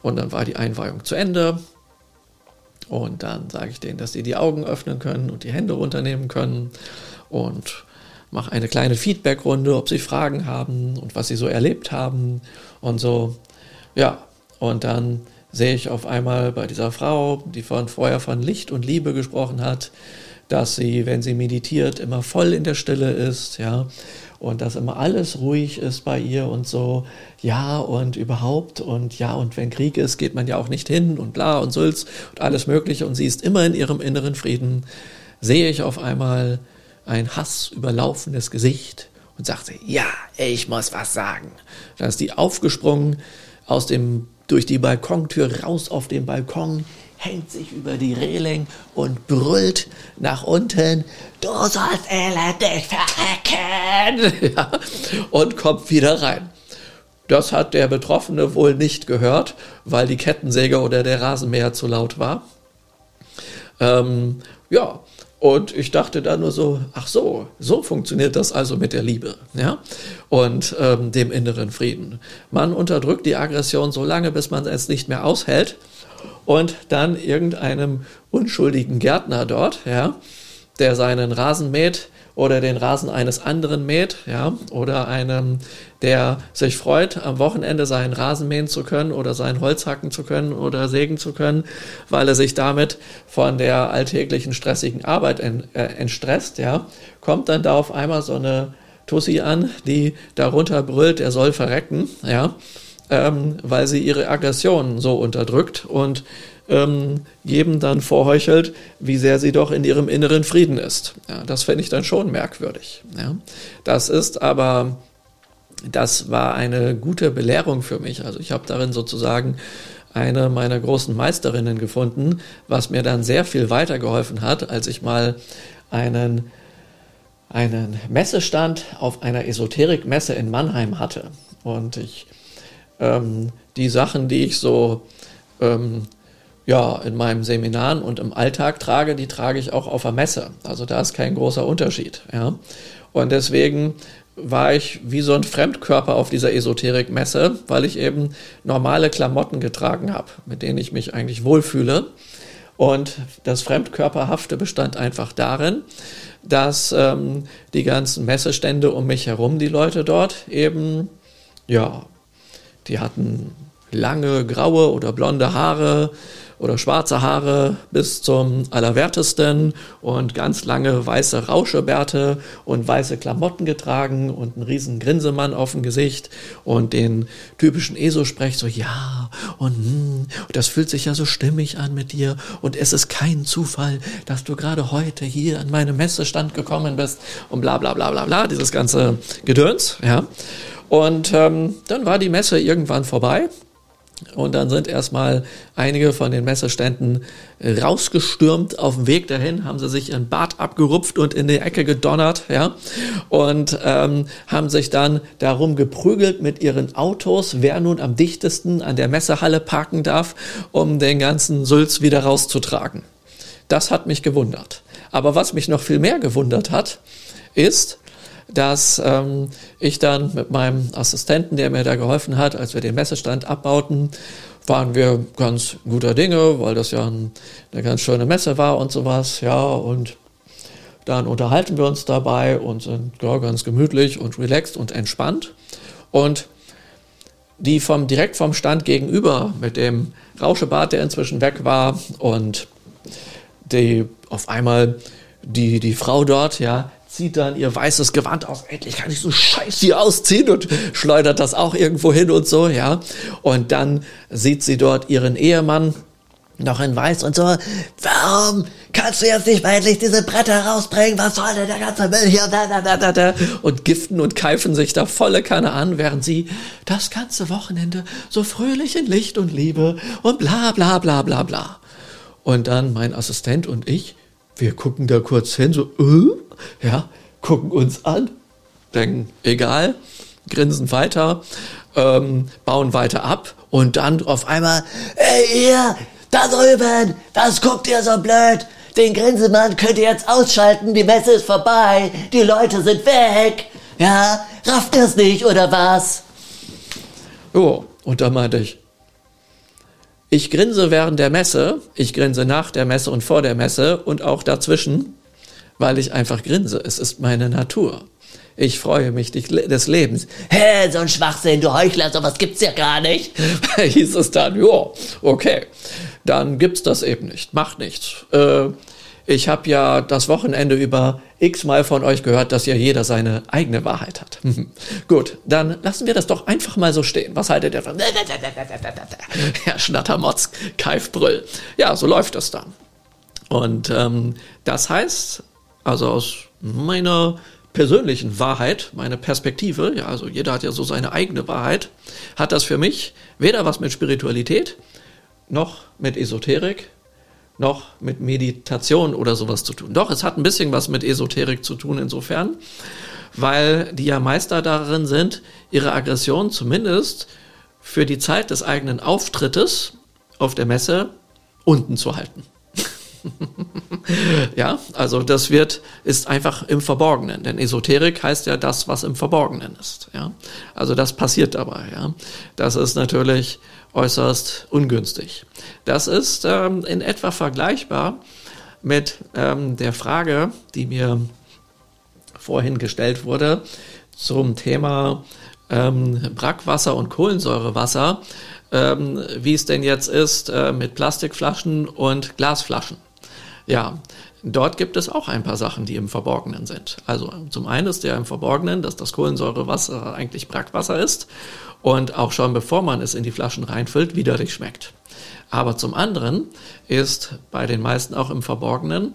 Und dann war die Einweihung zu Ende. Und dann sage ich denen, dass sie die Augen öffnen können und die Hände runternehmen können. Und mache eine kleine Feedbackrunde, ob sie Fragen haben und was sie so erlebt haben und so. Ja, und dann sehe ich auf einmal bei dieser Frau, die von vorher von Licht und Liebe gesprochen hat, dass sie, wenn sie meditiert, immer voll in der Stille ist, ja, und dass immer alles ruhig ist bei ihr und so, ja, und überhaupt, und ja, und wenn Krieg ist, geht man ja auch nicht hin und bla und Sülz und alles Mögliche, und sie ist immer in ihrem inneren Frieden, sehe ich auf einmal, ein hassüberlaufenes Gesicht und sagte, ja, ich muss was sagen. Dann ist die aufgesprungen, aus dem, durch die Balkontür raus auf den Balkon, hängt sich über die Reling und brüllt nach unten, du sollst elendig verrecken, ja, und kommt wieder rein. Das hat der Betroffene wohl nicht gehört, weil die Kettensäge oder der Rasenmäher zu laut war. Ähm, ja, und ich dachte dann nur so, ach so, so funktioniert das also mit der Liebe, ja, und ähm, dem inneren Frieden. Man unterdrückt die Aggression so lange, bis man es nicht mehr aushält und dann irgendeinem unschuldigen Gärtner dort, ja, der seinen Rasen mäht, oder den Rasen eines anderen mäht, ja, oder einem, der sich freut, am Wochenende seinen Rasen mähen zu können oder sein Holz hacken zu können oder sägen zu können, weil er sich damit von der alltäglichen stressigen Arbeit en, äh, entstresst, ja, kommt dann da auf einmal so eine Tussi an, die darunter brüllt, er soll verrecken, ja, ähm, weil sie ihre Aggressionen so unterdrückt und ähm, jedem dann vorheuchelt, wie sehr sie doch in ihrem inneren Frieden ist. Ja, das fände ich dann schon merkwürdig. Ja. Das ist aber, das war eine gute Belehrung für mich. Also ich habe darin sozusagen eine meiner großen Meisterinnen gefunden, was mir dann sehr viel weitergeholfen hat, als ich mal einen, einen Messestand auf einer Esoterikmesse in Mannheim hatte. Und ich ähm, die Sachen, die ich so ähm, ja, in meinem Seminaren und im Alltag trage, die trage ich auch auf der Messe. Also da ist kein großer Unterschied. Ja. Und deswegen war ich wie so ein Fremdkörper auf dieser Esoterik-Messe, weil ich eben normale Klamotten getragen habe, mit denen ich mich eigentlich wohlfühle. Und das Fremdkörperhafte bestand einfach darin, dass ähm, die ganzen Messestände um mich herum, die Leute dort eben, ja, die hatten lange graue oder blonde Haare, oder schwarze Haare bis zum Allerwertesten und ganz lange weiße Rauschebärte und weiße Klamotten getragen und einen riesen Grinsemann auf dem Gesicht und den typischen ESO-Sprech so, ja, und, hm, und das fühlt sich ja so stimmig an mit dir und es ist kein Zufall, dass du gerade heute hier an meinem Messestand gekommen bist und bla bla bla bla bla, dieses ganze Gedöns, ja. Und ähm, dann war die Messe irgendwann vorbei und dann sind erstmal einige von den Messeständen rausgestürmt. Auf dem Weg dahin haben sie sich ihren Bart abgerupft und in die Ecke gedonnert, ja. Und ähm, haben sich dann darum geprügelt mit ihren Autos, wer nun am dichtesten an der Messehalle parken darf, um den ganzen Sülz wieder rauszutragen. Das hat mich gewundert. Aber was mich noch viel mehr gewundert hat, ist, dass ähm, ich dann mit meinem Assistenten, der mir da geholfen hat, als wir den Messestand abbauten, waren wir ganz guter Dinge, weil das ja ein, eine ganz schöne Messe war und sowas, ja, und dann unterhalten wir uns dabei und sind ja, ganz gemütlich und relaxed und entspannt. Und die vom direkt vom Stand gegenüber mit dem Rauschebart, der inzwischen weg war und die auf einmal die, die Frau dort, ja, zieht dann ihr weißes Gewand aus. Endlich kann ich so scheiß hier ausziehen und schleudert das auch irgendwo hin und so, ja. Und dann sieht sie dort ihren Ehemann noch in weiß und so. Warum kannst du jetzt nicht endlich diese Bretter rausbringen? Was soll denn der ganze Müll hier? Da, da, da, da, da. Und giften und keifen sich da volle Kanne an, während sie das ganze Wochenende so fröhlich in Licht und Liebe und bla, bla, bla, bla, bla. Und dann mein Assistent und ich, wir gucken da kurz hin, so, äh? Ja, gucken uns an, denken, egal, grinsen weiter, ähm, bauen weiter ab und dann auf einmal, ey ihr, da drüben, was guckt ihr so blöd? Den Grinsemann könnt ihr jetzt ausschalten, die Messe ist vorbei, die Leute sind weg. Ja, rafft es nicht, oder was? Jo, und da meinte ich, ich grinse während der Messe, ich grinse nach der Messe und vor der Messe und auch dazwischen weil ich einfach grinse. Es ist meine Natur. Ich freue mich des Lebens. Hä, so ein Schwachsinn, du Heuchler, sowas gibt's ja gar nicht. Hieß es dann, ja, okay, dann gibt's das eben nicht. Macht nichts. Äh, ich habe ja das Wochenende über x-mal von euch gehört, dass ja jeder seine eigene Wahrheit hat. Gut, dann lassen wir das doch einfach mal so stehen. Was haltet ihr von? Ja, Schnattermotz, Keifbrüll. Ja, so läuft das dann. Und ähm, das heißt, also aus meiner persönlichen Wahrheit, meine Perspektive, ja, also jeder hat ja so seine eigene Wahrheit, hat das für mich weder was mit Spiritualität, noch mit Esoterik, noch mit Meditation oder sowas zu tun. Doch, es hat ein bisschen was mit Esoterik zu tun insofern, weil die ja Meister darin sind, ihre Aggression zumindest für die Zeit des eigenen Auftrittes auf der Messe unten zu halten. ja, also das wird, ist einfach im Verborgenen. Denn Esoterik heißt ja das, was im Verborgenen ist. Ja, also das passiert dabei. Ja, das ist natürlich äußerst ungünstig. Das ist ähm, in etwa vergleichbar mit ähm, der Frage, die mir vorhin gestellt wurde zum Thema ähm, Brackwasser und Kohlensäurewasser, ähm, wie es denn jetzt ist äh, mit Plastikflaschen und Glasflaschen. Ja, dort gibt es auch ein paar Sachen, die im Verborgenen sind. Also zum einen ist ja im Verborgenen, dass das Kohlensäurewasser eigentlich Brackwasser ist und auch schon bevor man es in die Flaschen reinfüllt, widerlich schmeckt. Aber zum anderen ist bei den meisten auch im Verborgenen,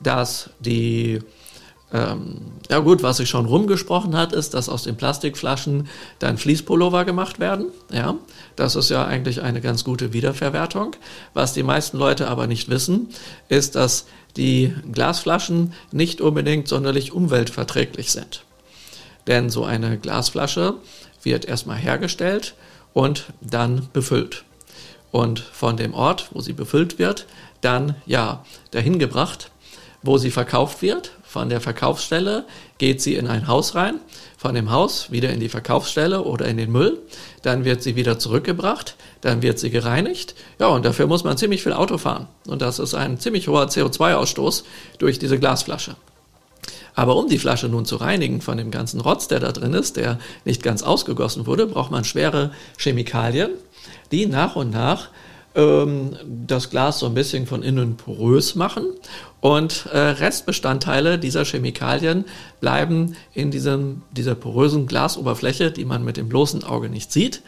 dass die ähm, ja gut, was sich schon rumgesprochen hat, ist, dass aus den Plastikflaschen dann Fließpullover gemacht werden. Ja, das ist ja eigentlich eine ganz gute Wiederverwertung. Was die meisten Leute aber nicht wissen, ist, dass die Glasflaschen nicht unbedingt sonderlich umweltverträglich sind. Denn so eine Glasflasche wird erstmal hergestellt und dann befüllt. Und von dem Ort, wo sie befüllt wird, dann ja dahin gebracht, wo sie verkauft wird von der Verkaufsstelle geht sie in ein Haus rein, von dem Haus wieder in die Verkaufsstelle oder in den Müll, dann wird sie wieder zurückgebracht, dann wird sie gereinigt. Ja, und dafür muss man ziemlich viel Auto fahren. Und das ist ein ziemlich hoher CO2-Ausstoß durch diese Glasflasche. Aber um die Flasche nun zu reinigen von dem ganzen Rotz, der da drin ist, der nicht ganz ausgegossen wurde, braucht man schwere Chemikalien, die nach und nach ähm, das Glas so ein bisschen von innen porös machen und äh, Restbestandteile dieser Chemikalien bleiben in diesem, dieser porösen Glasoberfläche, die man mit dem bloßen Auge nicht sieht,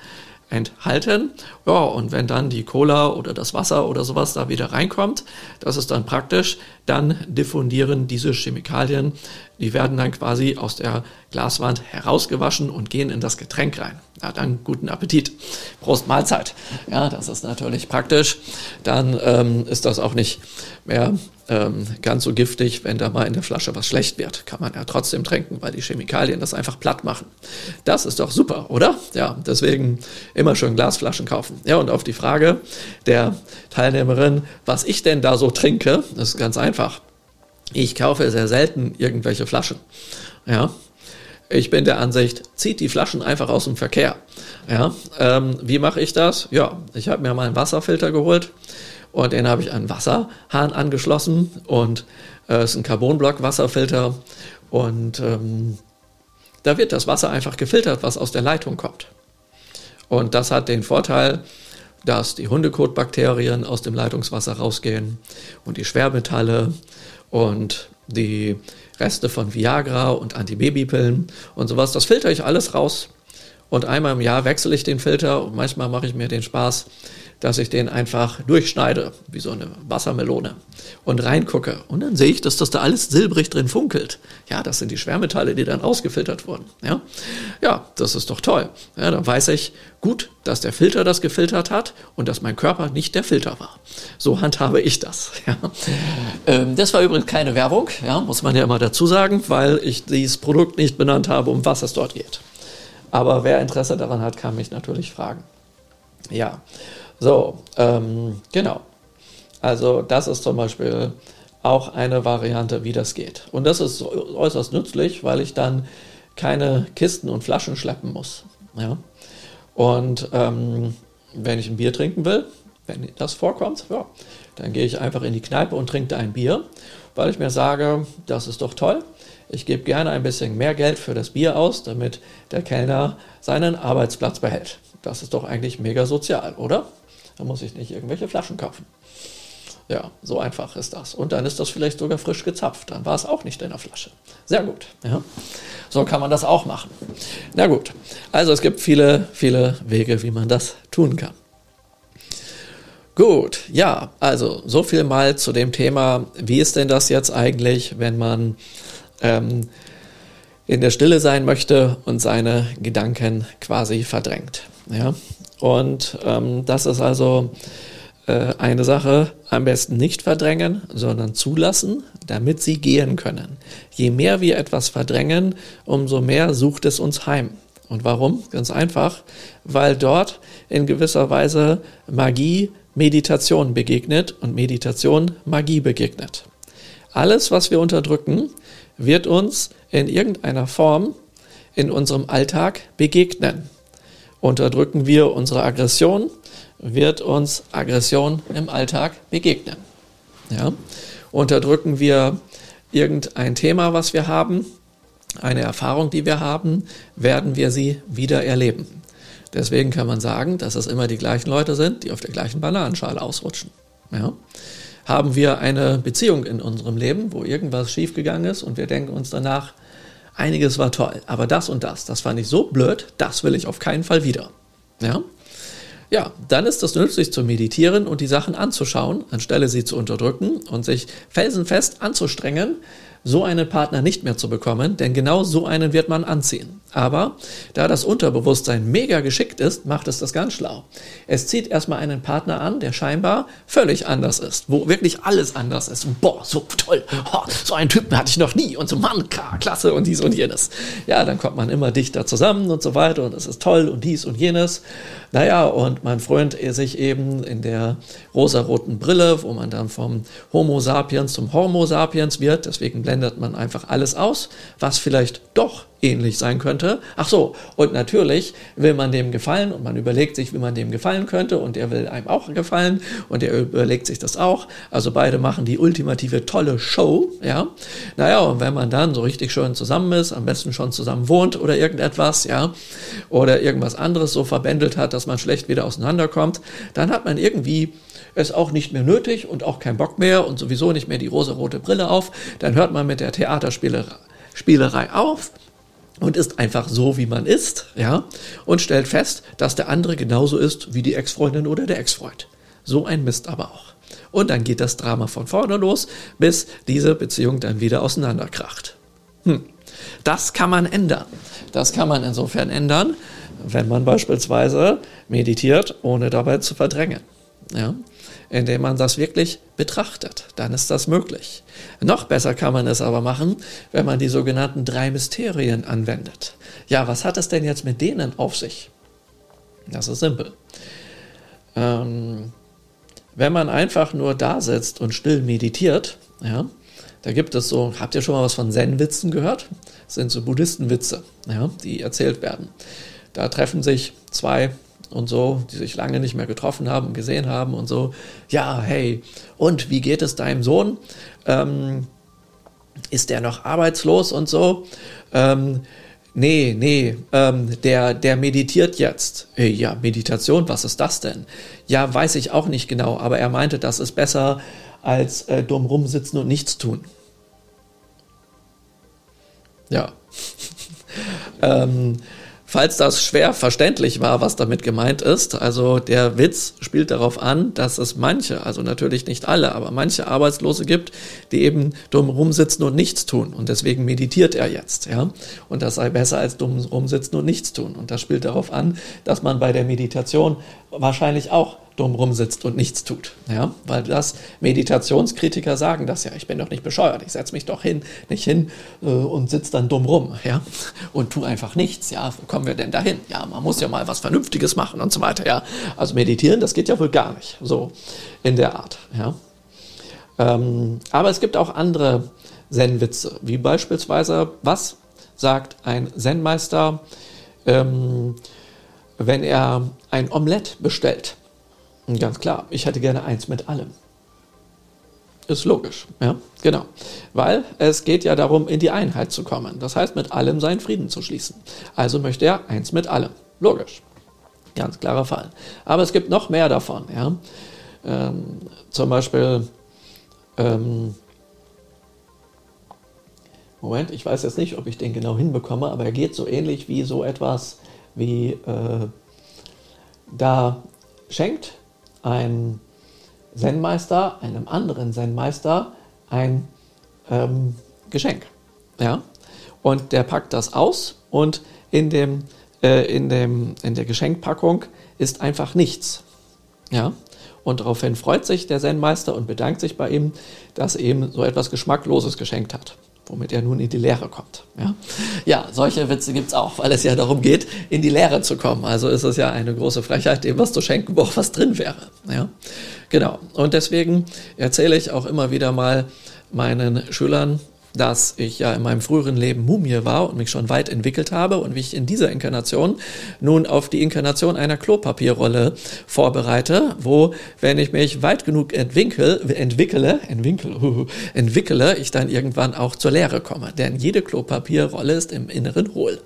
enthalten. Ja, und wenn dann die Cola oder das Wasser oder sowas da wieder reinkommt, das ist dann praktisch, dann diffundieren diese Chemikalien, die werden dann quasi aus der Glaswand herausgewaschen und gehen in das Getränk rein. Ja, dann guten Appetit. Prost Mahlzeit. Ja, das ist natürlich praktisch. Dann ähm, ist das auch nicht mehr ähm, ganz so giftig, wenn da mal in der Flasche was schlecht wird. Kann man ja trotzdem trinken, weil die Chemikalien das einfach platt machen. Das ist doch super, oder? Ja, deswegen immer schön Glasflaschen kaufen. Ja, und auf die Frage der Teilnehmerin, was ich denn da so trinke, das ist ganz einfach. Ich kaufe sehr selten irgendwelche Flaschen. Ja, ich bin der Ansicht, zieht die Flaschen einfach aus dem Verkehr. Ja, ähm, wie mache ich das? Ja, ich habe mir mal einen Wasserfilter geholt und den habe ich an Wasserhahn angeschlossen und äh, es ist ein Carbonblock-Wasserfilter und ähm, da wird das Wasser einfach gefiltert, was aus der Leitung kommt. Und das hat den Vorteil, dass die Hundekotbakterien aus dem Leitungswasser rausgehen und die Schwermetalle und die Reste von Viagra und Antibabypillen und sowas. Das filter ich alles raus. Und einmal im Jahr wechsle ich den Filter und manchmal mache ich mir den Spaß, dass ich den einfach durchschneide, wie so eine Wassermelone, und reingucke. Und dann sehe ich, dass das da alles silbrig drin funkelt. Ja, das sind die Schwermetalle, die dann ausgefiltert wurden. Ja, ja das ist doch toll. Ja, dann weiß ich, gut, dass der Filter das gefiltert hat und dass mein Körper nicht der Filter war. So handhabe ich das. Ja. Ähm, das war übrigens keine Werbung, ja, muss man ja immer dazu sagen, weil ich dieses Produkt nicht benannt habe, um was es dort geht. Aber wer Interesse daran hat, kann mich natürlich fragen. Ja, so, ähm, genau. Also das ist zum Beispiel auch eine Variante, wie das geht. Und das ist äußerst nützlich, weil ich dann keine Kisten und Flaschen schleppen muss. Ja? Und ähm, wenn ich ein Bier trinken will, wenn das vorkommt, ja, dann gehe ich einfach in die Kneipe und trinke ein Bier, weil ich mir sage, das ist doch toll. Ich gebe gerne ein bisschen mehr Geld für das Bier aus, damit der Kellner seinen Arbeitsplatz behält. Das ist doch eigentlich mega sozial, oder? Da muss ich nicht irgendwelche Flaschen kaufen. Ja, so einfach ist das. Und dann ist das vielleicht sogar frisch gezapft. Dann war es auch nicht in der Flasche. Sehr gut. Ja. So kann man das auch machen. Na gut. Also es gibt viele, viele Wege, wie man das tun kann. Gut, ja, also so viel mal zu dem Thema, wie ist denn das jetzt eigentlich, wenn man ähm, in der Stille sein möchte und seine Gedanken quasi verdrängt. Ja? Und ähm, das ist also äh, eine Sache, am besten nicht verdrängen, sondern zulassen, damit sie gehen können. Je mehr wir etwas verdrängen, umso mehr sucht es uns heim. Und warum? Ganz einfach, weil dort in gewisser Weise Magie, Meditation begegnet und Meditation Magie begegnet. Alles, was wir unterdrücken, wird uns in irgendeiner Form in unserem Alltag begegnen. Unterdrücken wir unsere Aggression, wird uns Aggression im Alltag begegnen. Ja? Unterdrücken wir irgendein Thema, was wir haben, eine Erfahrung, die wir haben, werden wir sie wieder erleben. Deswegen kann man sagen, dass es immer die gleichen Leute sind, die auf der gleichen Bananenschale ausrutschen. Ja? Haben wir eine Beziehung in unserem Leben, wo irgendwas schiefgegangen ist und wir denken uns danach, einiges war toll, aber das und das, das fand ich so blöd, das will ich auf keinen Fall wieder. Ja? Ja, dann ist es nützlich zu meditieren und die Sachen anzuschauen, anstelle sie zu unterdrücken und sich felsenfest anzustrengen, so einen Partner nicht mehr zu bekommen, denn genau so einen wird man anziehen. Aber da das Unterbewusstsein mega geschickt ist, macht es das ganz schlau. Es zieht erstmal einen Partner an, der scheinbar völlig anders ist, wo wirklich alles anders ist. Boah, so toll, oh, so einen Typen hatte ich noch nie und so Mann, klasse und dies und jenes. Ja, dann kommt man immer dichter zusammen und so weiter und es ist toll und dies und jenes. Naja, und man freut sich eben in der rosaroten Brille, wo man dann vom Homo sapiens zum Homo sapiens wird. Deswegen blendet man einfach alles aus, was vielleicht doch ähnlich sein könnte. Ach so, und natürlich will man dem gefallen und man überlegt sich, wie man dem gefallen könnte und er will einem auch gefallen und er überlegt sich das auch. Also beide machen die ultimative tolle Show, ja. Naja, und wenn man dann so richtig schön zusammen ist, am besten schon zusammen wohnt oder irgendetwas, ja, oder irgendwas anderes so verbändelt hat, dass man schlecht wieder auseinanderkommt, dann hat man irgendwie es auch nicht mehr nötig und auch keinen Bock mehr und sowieso nicht mehr die rosa-rote Brille auf, dann hört man mit der Theaterspielerei auf und ist einfach so, wie man ist, ja, und stellt fest, dass der andere genauso ist wie die Ex-Freundin oder der Ex-Freund. So ein Mist aber auch. Und dann geht das Drama von vorne los, bis diese Beziehung dann wieder auseinanderkracht. Hm. Das kann man ändern. Das kann man insofern ändern, wenn man beispielsweise meditiert, ohne dabei zu verdrängen. Ja? Indem man das wirklich betrachtet. Dann ist das möglich. Noch besser kann man es aber machen, wenn man die sogenannten drei Mysterien anwendet. Ja, was hat es denn jetzt mit denen auf sich? Das ist simpel. Ähm, wenn man einfach nur da sitzt und still meditiert, ja, da gibt es so, habt ihr schon mal was von Zen-Witzen gehört? Das sind so Buddhistenwitze, ja, die erzählt werden. Da treffen sich zwei und so, die sich lange nicht mehr getroffen haben gesehen haben und so. Ja, hey, und wie geht es deinem Sohn? Ähm, ist der noch arbeitslos und so? Ähm, nee, nee, ähm, der, der meditiert jetzt. Hey, ja, Meditation, was ist das denn? Ja, weiß ich auch nicht genau, aber er meinte, das ist besser als äh, dumm rumsitzen und nichts tun. Ja. ähm, Falls das schwer verständlich war, was damit gemeint ist, also der Witz spielt darauf an, dass es manche, also natürlich nicht alle, aber manche Arbeitslose gibt, die eben dumm rumsitzen und nichts tun. Und deswegen meditiert er jetzt, ja. Und das sei besser als dumm rumsitzen und nichts tun. Und das spielt darauf an, dass man bei der Meditation wahrscheinlich auch dumm rumsitzt und nichts tut. Ja, weil das Meditationskritiker sagen das ja, ich bin doch nicht bescheuert, ich setze mich doch hin, nicht hin äh, und sitze dann dumm rum, ja, und tu einfach nichts, ja, wo kommen wir denn dahin? Ja, man muss ja mal was Vernünftiges machen und so weiter, ja. Also meditieren, das geht ja wohl gar nicht, so in der Art, ja. Ähm, aber es gibt auch andere Zen-Witze, wie beispielsweise, was sagt ein Zen-Meister, ähm, wenn er ein Omelett bestellt? Ganz klar, ich hätte gerne eins mit allem. Ist logisch, ja, genau. Weil es geht ja darum, in die Einheit zu kommen. Das heißt, mit allem seinen Frieden zu schließen. Also möchte er eins mit allem. Logisch. Ganz klarer Fall. Aber es gibt noch mehr davon, ja. Ähm, zum Beispiel, ähm, Moment, ich weiß jetzt nicht, ob ich den genau hinbekomme, aber er geht so ähnlich wie so etwas wie, äh, da schenkt ein Zen-Meister einem anderen Zen-Meister ein ähm, Geschenk. Ja? Und der packt das aus und in, dem, äh, in, dem, in der Geschenkpackung ist einfach nichts. Ja? Und daraufhin freut sich der Zen-Meister und bedankt sich bei ihm, dass er ihm so etwas Geschmackloses geschenkt hat. Womit er nun in die Lehre kommt. Ja, ja solche Witze gibt es auch, weil es ja darum geht, in die Lehre zu kommen. Also ist es ja eine große Frechheit, dem was zu schenken, wo auch was drin wäre. Ja, genau. Und deswegen erzähle ich auch immer wieder mal meinen Schülern, dass ich ja in meinem früheren Leben Mumie war und mich schon weit entwickelt habe und wie ich in dieser Inkarnation nun auf die Inkarnation einer Klopapierrolle vorbereite, wo, wenn ich mich weit genug entwinkel, entwickle, entwinkel, entwickle, ich dann irgendwann auch zur Lehre komme. Denn jede Klopapierrolle ist im Inneren hohl.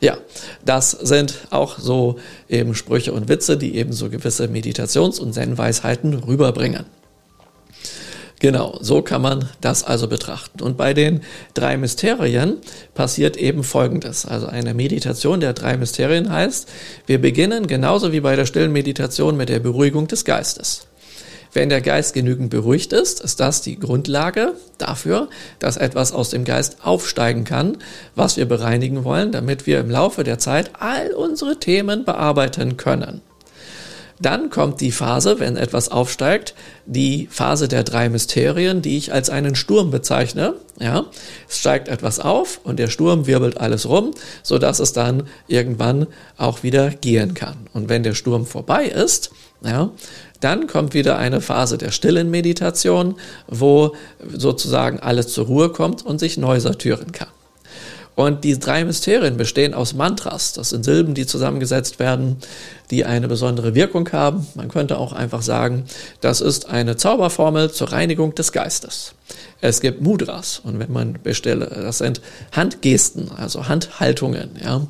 Ja, das sind auch so eben Sprüche und Witze, die eben so gewisse Meditations- und Zen-Weisheiten rüberbringen. Genau, so kann man das also betrachten. Und bei den drei Mysterien passiert eben Folgendes. Also eine Meditation der drei Mysterien heißt, wir beginnen genauso wie bei der stillen Meditation mit der Beruhigung des Geistes. Wenn der Geist genügend beruhigt ist, ist das die Grundlage dafür, dass etwas aus dem Geist aufsteigen kann, was wir bereinigen wollen, damit wir im Laufe der Zeit all unsere Themen bearbeiten können. Dann kommt die Phase, wenn etwas aufsteigt, die Phase der drei Mysterien, die ich als einen Sturm bezeichne. Ja, es steigt etwas auf und der Sturm wirbelt alles rum, so dass es dann irgendwann auch wieder gehen kann. Und wenn der Sturm vorbei ist, ja, dann kommt wieder eine Phase der stillen Meditation, wo sozusagen alles zur Ruhe kommt und sich neu sortieren kann. Und die drei Mysterien bestehen aus Mantras. Das sind Silben, die zusammengesetzt werden, die eine besondere Wirkung haben. Man könnte auch einfach sagen, das ist eine Zauberformel zur Reinigung des Geistes. Es gibt Mudras. Und wenn man bestelle, das sind Handgesten, also Handhaltungen, ja,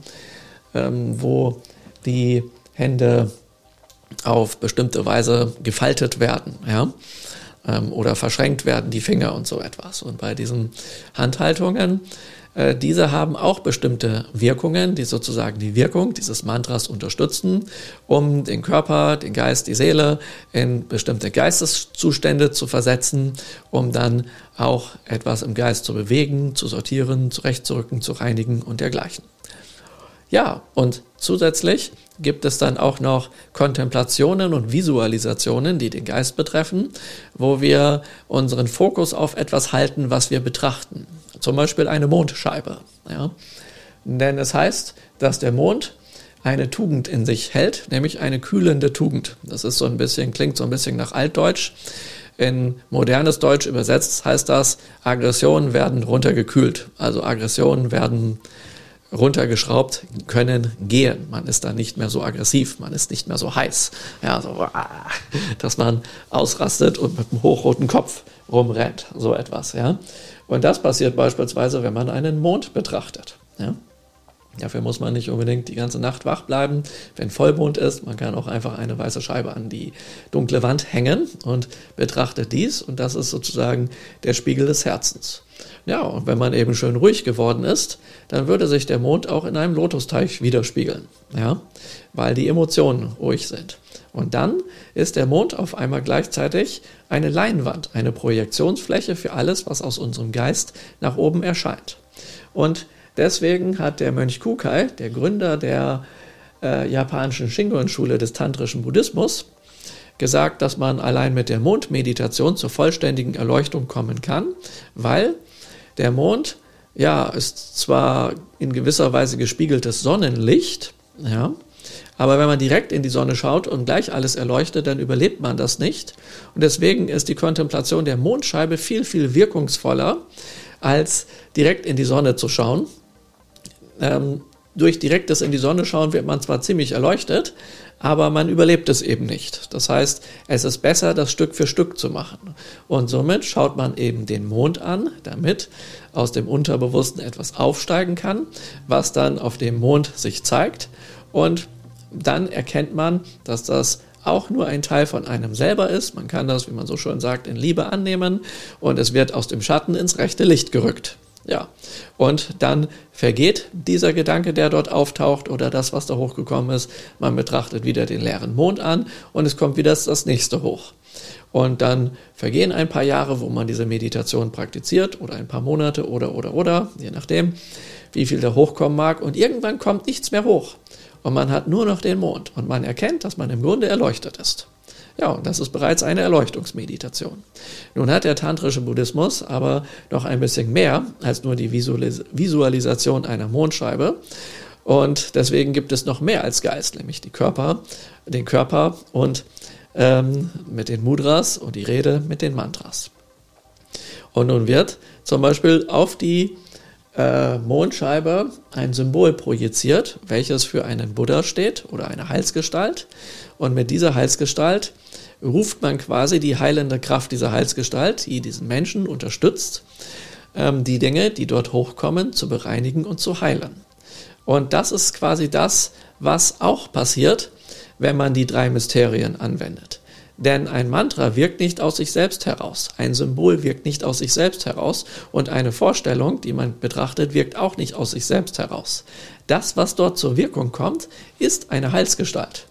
ähm, wo die Hände auf bestimmte Weise gefaltet werden, ja, ähm, oder verschränkt werden, die Finger und so etwas. Und bei diesen Handhaltungen äh, diese haben auch bestimmte Wirkungen, die sozusagen die Wirkung dieses Mantras unterstützen, um den Körper, den Geist, die Seele in bestimmte Geisteszustände zu versetzen, um dann auch etwas im Geist zu bewegen, zu sortieren, zurechtzurücken, zu reinigen und dergleichen. Ja, und zusätzlich gibt es dann auch noch Kontemplationen und Visualisationen, die den Geist betreffen, wo wir unseren Fokus auf etwas halten, was wir betrachten zum Beispiel eine Mondscheibe. Ja? Denn es heißt, dass der Mond eine Tugend in sich hält, nämlich eine kühlende Tugend. Das ist so ein bisschen, klingt so ein bisschen nach Altdeutsch. In modernes Deutsch übersetzt heißt das, Aggressionen werden runtergekühlt. Also Aggressionen werden runtergeschraubt, können gehen. Man ist dann nicht mehr so aggressiv, man ist nicht mehr so heiß. Ja, so, dass man ausrastet und mit einem hochroten Kopf rumrennt. So etwas, ja. Und das passiert beispielsweise, wenn man einen Mond betrachtet. Ja? Dafür muss man nicht unbedingt die ganze Nacht wach bleiben. Wenn Vollmond ist, man kann auch einfach eine weiße Scheibe an die dunkle Wand hängen und betrachtet dies. Und das ist sozusagen der Spiegel des Herzens. Ja, und wenn man eben schön ruhig geworden ist, dann würde sich der Mond auch in einem Lotusteich widerspiegeln. Ja, weil die Emotionen ruhig sind. Und dann ist der Mond auf einmal gleichzeitig eine Leinwand, eine Projektionsfläche für alles, was aus unserem Geist nach oben erscheint. Und deswegen hat der Mönch Kukai, der Gründer der äh, japanischen Shingon-Schule des tantrischen Buddhismus, gesagt, dass man allein mit der Mondmeditation zur vollständigen Erleuchtung kommen kann, weil der Mond ja ist zwar in gewisser Weise gespiegeltes Sonnenlicht, ja, aber wenn man direkt in die Sonne schaut und gleich alles erleuchtet, dann überlebt man das nicht. Und deswegen ist die Kontemplation der Mondscheibe viel, viel wirkungsvoller, als direkt in die Sonne zu schauen. Ähm, durch direktes in die Sonne schauen wird man zwar ziemlich erleuchtet, aber man überlebt es eben nicht. Das heißt, es ist besser, das Stück für Stück zu machen. Und somit schaut man eben den Mond an, damit aus dem Unterbewussten etwas aufsteigen kann, was dann auf dem Mond sich zeigt. Und dann erkennt man, dass das auch nur ein Teil von einem selber ist. Man kann das, wie man so schön sagt, in Liebe annehmen und es wird aus dem Schatten ins rechte Licht gerückt. Ja, und dann vergeht dieser Gedanke, der dort auftaucht oder das, was da hochgekommen ist. Man betrachtet wieder den leeren Mond an und es kommt wieder das nächste hoch. Und dann vergehen ein paar Jahre, wo man diese Meditation praktiziert oder ein paar Monate oder, oder, oder, je nachdem, wie viel da hochkommen mag. Und irgendwann kommt nichts mehr hoch und man hat nur noch den Mond und man erkennt, dass man im Grunde erleuchtet ist. Ja, und das ist bereits eine Erleuchtungsmeditation. Nun hat der tantrische Buddhismus aber noch ein bisschen mehr als nur die Visualis Visualisation einer Mondscheibe. Und deswegen gibt es noch mehr als Geist, nämlich die Körper, den Körper und ähm, mit den Mudras und die Rede mit den Mantras. Und nun wird zum Beispiel auf die äh, Mondscheibe ein Symbol projiziert, welches für einen Buddha steht oder eine Heilsgestalt. Und mit dieser Heilsgestalt ruft man quasi die heilende Kraft dieser Heilsgestalt, die diesen Menschen unterstützt, ähm, die Dinge, die dort hochkommen, zu bereinigen und zu heilen. Und das ist quasi das, was auch passiert, wenn man die drei Mysterien anwendet. Denn ein Mantra wirkt nicht aus sich selbst heraus, ein Symbol wirkt nicht aus sich selbst heraus und eine Vorstellung, die man betrachtet, wirkt auch nicht aus sich selbst heraus. Das, was dort zur Wirkung kommt, ist eine Heilsgestalt.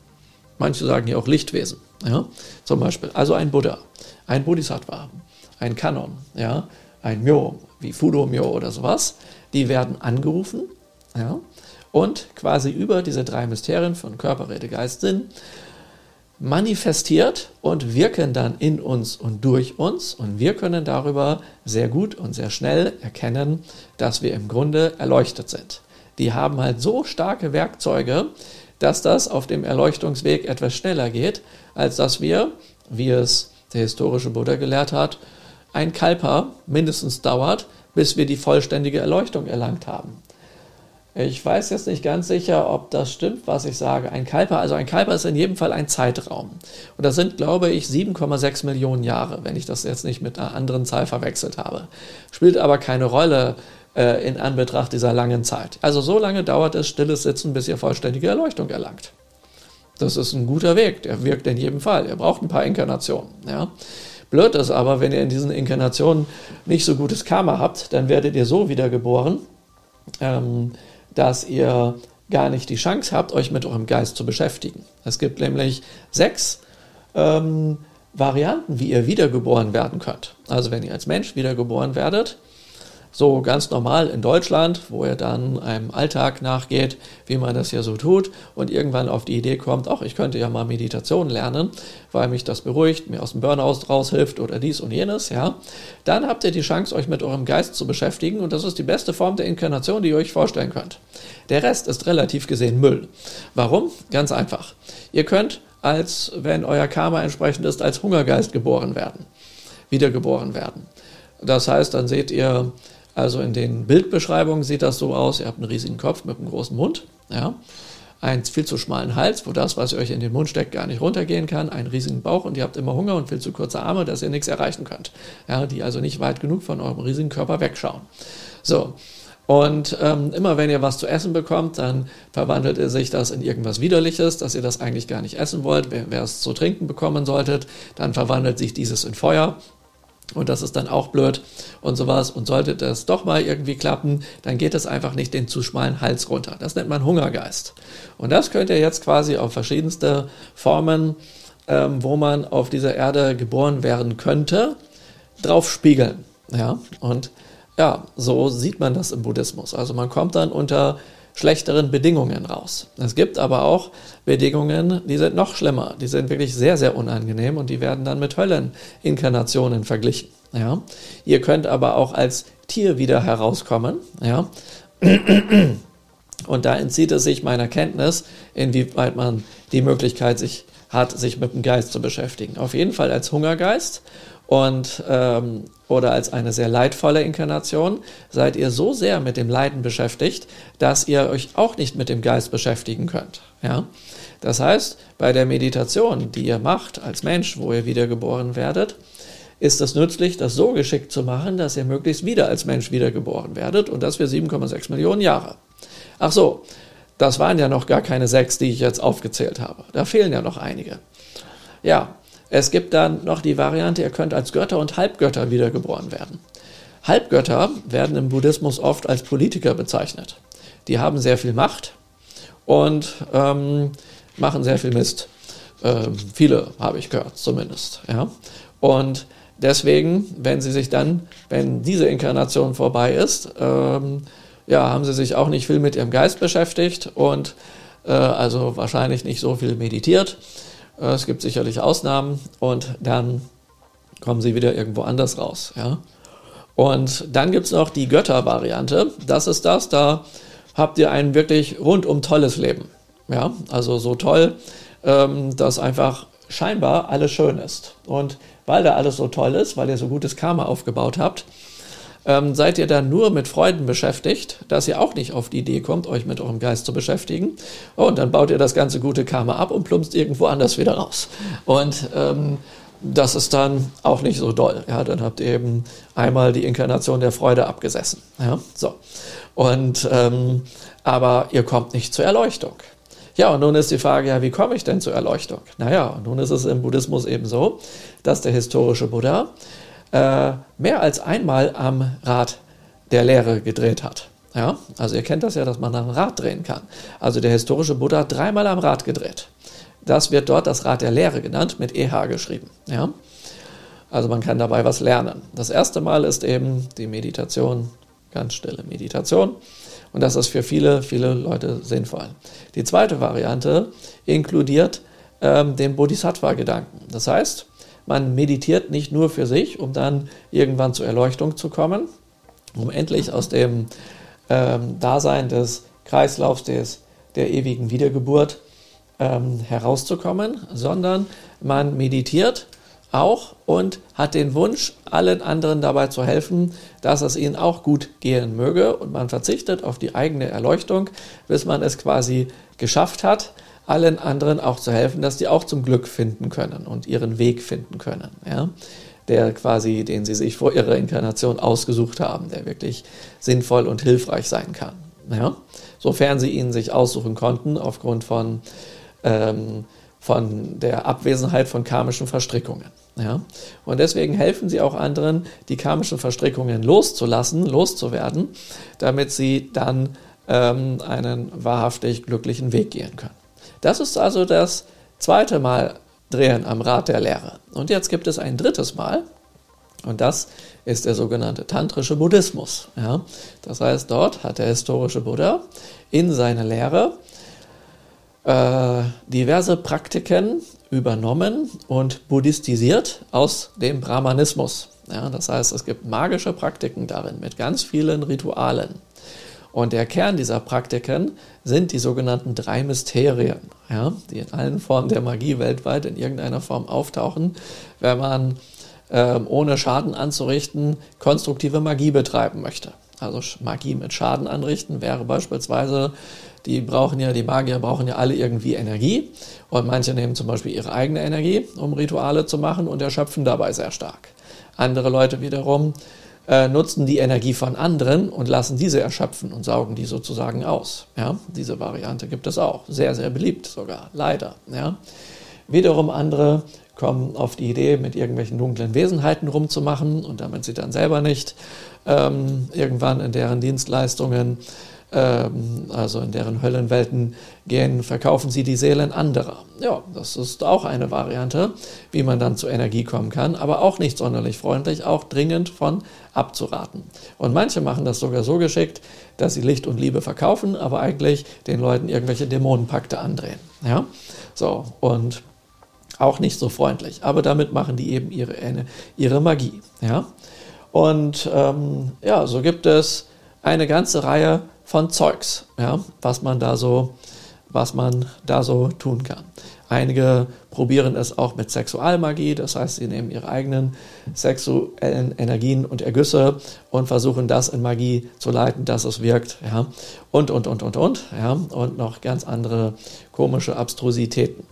Manche sagen ja auch Lichtwesen, ja? zum Beispiel. Also ein Buddha, ein Bodhisattva, ein Kanon, ja? ein Myo, wie Fudo Myo oder sowas. Die werden angerufen ja? und quasi über diese drei Mysterien von Körper, Rede, Geist, Sinn manifestiert und wirken dann in uns und durch uns. Und wir können darüber sehr gut und sehr schnell erkennen, dass wir im Grunde erleuchtet sind. Die haben halt so starke Werkzeuge, dass das auf dem Erleuchtungsweg etwas schneller geht, als dass wir, wie es der historische Buddha gelehrt hat, ein Kalpa mindestens dauert, bis wir die vollständige Erleuchtung erlangt haben. Ich weiß jetzt nicht ganz sicher, ob das stimmt, was ich sage. Ein Kalper, also ein Kalper ist in jedem Fall ein Zeitraum. Und das sind, glaube ich, 7,6 Millionen Jahre, wenn ich das jetzt nicht mit einer anderen Zahl verwechselt habe. Spielt aber keine Rolle äh, in Anbetracht dieser langen Zeit. Also so lange dauert es stilles Sitzen, bis ihr vollständige Erleuchtung erlangt. Das ist ein guter Weg, der wirkt in jedem Fall. Ihr braucht ein paar Inkarnationen. Ja. Blöd ist aber, wenn ihr in diesen Inkarnationen nicht so gutes Karma habt, dann werdet ihr so wiedergeboren. Ähm, dass ihr gar nicht die Chance habt, euch mit eurem Geist zu beschäftigen. Es gibt nämlich sechs ähm, Varianten, wie ihr wiedergeboren werden könnt. Also wenn ihr als Mensch wiedergeboren werdet, so ganz normal in Deutschland, wo er dann einem Alltag nachgeht, wie man das hier so tut und irgendwann auf die Idee kommt, ach, ich könnte ja mal Meditation lernen, weil mich das beruhigt, mir aus dem Burnout raushilft oder dies und jenes, ja. Dann habt ihr die Chance, euch mit eurem Geist zu beschäftigen und das ist die beste Form der Inkarnation, die ihr euch vorstellen könnt. Der Rest ist relativ gesehen Müll. Warum? Ganz einfach. Ihr könnt als, wenn euer Karma entsprechend ist, als Hungergeist geboren werden, wiedergeboren werden. Das heißt, dann seht ihr also in den Bildbeschreibungen sieht das so aus, ihr habt einen riesigen Kopf mit einem großen Mund, ja, einen viel zu schmalen Hals, wo das, was ihr euch in den Mund steckt, gar nicht runtergehen kann, einen riesigen Bauch und ihr habt immer Hunger und viel zu kurze Arme, dass ihr nichts erreichen könnt, ja, die also nicht weit genug von eurem riesigen Körper wegschauen. So, und ähm, immer wenn ihr was zu essen bekommt, dann verwandelt sich das in irgendwas Widerliches, dass ihr das eigentlich gar nicht essen wollt. Wer, wer es zu trinken bekommen solltet, dann verwandelt sich dieses in Feuer. Und das ist dann auch blöd und sowas. Und sollte das doch mal irgendwie klappen, dann geht es einfach nicht den zu schmalen Hals runter. Das nennt man Hungergeist. Und das könnt ihr jetzt quasi auf verschiedenste Formen, ähm, wo man auf dieser Erde geboren werden könnte, drauf spiegeln. Ja, und ja, so sieht man das im Buddhismus. Also man kommt dann unter schlechteren Bedingungen raus. Es gibt aber auch Bedingungen, die sind noch schlimmer. Die sind wirklich sehr, sehr unangenehm und die werden dann mit Hölleninkarnationen verglichen. Ja? Ihr könnt aber auch als Tier wieder herauskommen. Ja? Und da entzieht es sich meiner Kenntnis, inwieweit man die Möglichkeit sich hat, sich mit dem Geist zu beschäftigen. Auf jeden Fall als Hungergeist und ähm, oder als eine sehr leidvolle Inkarnation, seid ihr so sehr mit dem Leiden beschäftigt, dass ihr euch auch nicht mit dem Geist beschäftigen könnt. Ja? Das heißt, bei der Meditation, die ihr macht als Mensch, wo ihr wiedergeboren werdet, ist es nützlich, das so geschickt zu machen, dass ihr möglichst wieder als Mensch wiedergeboren werdet und das für 7,6 Millionen Jahre. Ach so, das waren ja noch gar keine sechs, die ich jetzt aufgezählt habe. Da fehlen ja noch einige. Ja, es gibt dann noch die Variante, ihr könnt als Götter und Halbgötter wiedergeboren werden. Halbgötter werden im Buddhismus oft als Politiker bezeichnet. Die haben sehr viel Macht und ähm, machen sehr viel Mist. Ähm, viele habe ich gehört, zumindest. Ja? Und deswegen, wenn sie sich dann, wenn diese Inkarnation vorbei ist, ähm, ja, haben sie sich auch nicht viel mit ihrem Geist beschäftigt und äh, also wahrscheinlich nicht so viel meditiert es gibt sicherlich Ausnahmen und dann kommen sie wieder irgendwo anders raus. Ja? Und dann gibt es noch die Götter-Variante. Das ist das, da habt ihr ein wirklich rundum tolles Leben. Ja? Also so toll, ähm, dass einfach scheinbar alles schön ist. Und weil da alles so toll ist, weil ihr so gutes Karma aufgebaut habt, ähm, seid ihr dann nur mit Freuden beschäftigt, dass ihr auch nicht auf die Idee kommt, euch mit eurem Geist zu beschäftigen. Oh, und dann baut ihr das ganze gute Karma ab und plumpst irgendwo anders wieder raus. Und ähm, das ist dann auch nicht so doll. Ja, dann habt ihr eben einmal die Inkarnation der Freude abgesessen. Ja, so. Und, ähm, aber ihr kommt nicht zur Erleuchtung. Ja, und nun ist die Frage, ja, wie komme ich denn zur Erleuchtung? Naja, nun ist es im Buddhismus eben so, dass der historische Buddha äh, mehr als einmal am Rad der Lehre gedreht hat. Ja, also ihr kennt das ja, dass man am Rad drehen kann. Also der historische Buddha hat dreimal am Rad gedreht. Das wird dort das Rad der Lehre genannt, mit EH geschrieben. Ja? Also man kann dabei was lernen. Das erste Mal ist eben die Meditation, ganz stille Meditation. Und das ist für viele, viele Leute sinnvoll. Die zweite Variante inkludiert ähm, den Bodhisattva-Gedanken. Das heißt, man meditiert nicht nur für sich, um dann irgendwann zur Erleuchtung zu kommen, um endlich aus dem ähm, Dasein des Kreislaufs des, der ewigen Wiedergeburt ähm, herauszukommen, sondern man meditiert auch und hat den Wunsch, allen anderen dabei zu helfen, dass es ihnen auch gut gehen möge. Und man verzichtet auf die eigene Erleuchtung, bis man es quasi geschafft hat, allen anderen auch zu helfen, dass die auch zum Glück finden können und ihren Weg finden können. Ja? Der quasi, den sie sich vor ihrer Inkarnation ausgesucht haben, der wirklich sinnvoll und hilfreich sein kann. Ja? Sofern sie ihn sich aussuchen konnten, aufgrund von, ähm, von der Abwesenheit von karmischen Verstrickungen. Ja? Und deswegen helfen sie auch anderen, die karmischen Verstrickungen loszulassen, loszuwerden, damit sie dann ähm, einen wahrhaftig glücklichen Weg gehen können. Das ist also das zweite Mal Drehen am Rad der Lehre. Und jetzt gibt es ein drittes Mal. Und das ist der sogenannte tantrische Buddhismus. Ja? Das heißt, dort hat der historische Buddha in seine Lehre äh, diverse Praktiken übernommen und buddhistisiert aus dem Brahmanismus. Ja? Das heißt, es gibt magische Praktiken darin mit ganz vielen Ritualen. Und der Kern dieser Praktiken sind die sogenannten drei Mysterien, ja, die in allen Formen der Magie weltweit in irgendeiner Form auftauchen, wenn man ähm, ohne Schaden anzurichten konstruktive Magie betreiben möchte. Also Magie mit Schaden anrichten wäre beispielsweise, die brauchen ja, die Magier brauchen ja alle irgendwie Energie und manche nehmen zum Beispiel ihre eigene Energie, um Rituale zu machen und erschöpfen dabei sehr stark. Andere Leute wiederum äh, nutzen die Energie von anderen und lassen diese erschöpfen und saugen die sozusagen aus. Ja, diese Variante gibt es auch. Sehr, sehr beliebt sogar. Leider. Ja. Wiederum andere kommen auf die Idee, mit irgendwelchen dunklen Wesenheiten rumzumachen und damit sie dann selber nicht ähm, irgendwann in deren Dienstleistungen also in deren Höllenwelten gehen, verkaufen sie die Seelen anderer. Ja, das ist auch eine Variante, wie man dann zur Energie kommen kann, aber auch nicht sonderlich freundlich, auch dringend von abzuraten. Und manche machen das sogar so geschickt, dass sie Licht und Liebe verkaufen, aber eigentlich den Leuten irgendwelche Dämonenpakte andrehen. Ja, so und auch nicht so freundlich, aber damit machen die eben ihre, ihre Magie. Ja, und ähm, ja, so gibt es eine ganze Reihe von Zeugs, ja, was man da so, was man da so tun kann. Einige probieren es auch mit Sexualmagie, das heißt, sie nehmen ihre eigenen sexuellen Energien und Ergüsse und versuchen das in Magie zu leiten, dass es wirkt, ja, und, und, und, und, und, ja, und noch ganz andere komische Abstrusitäten.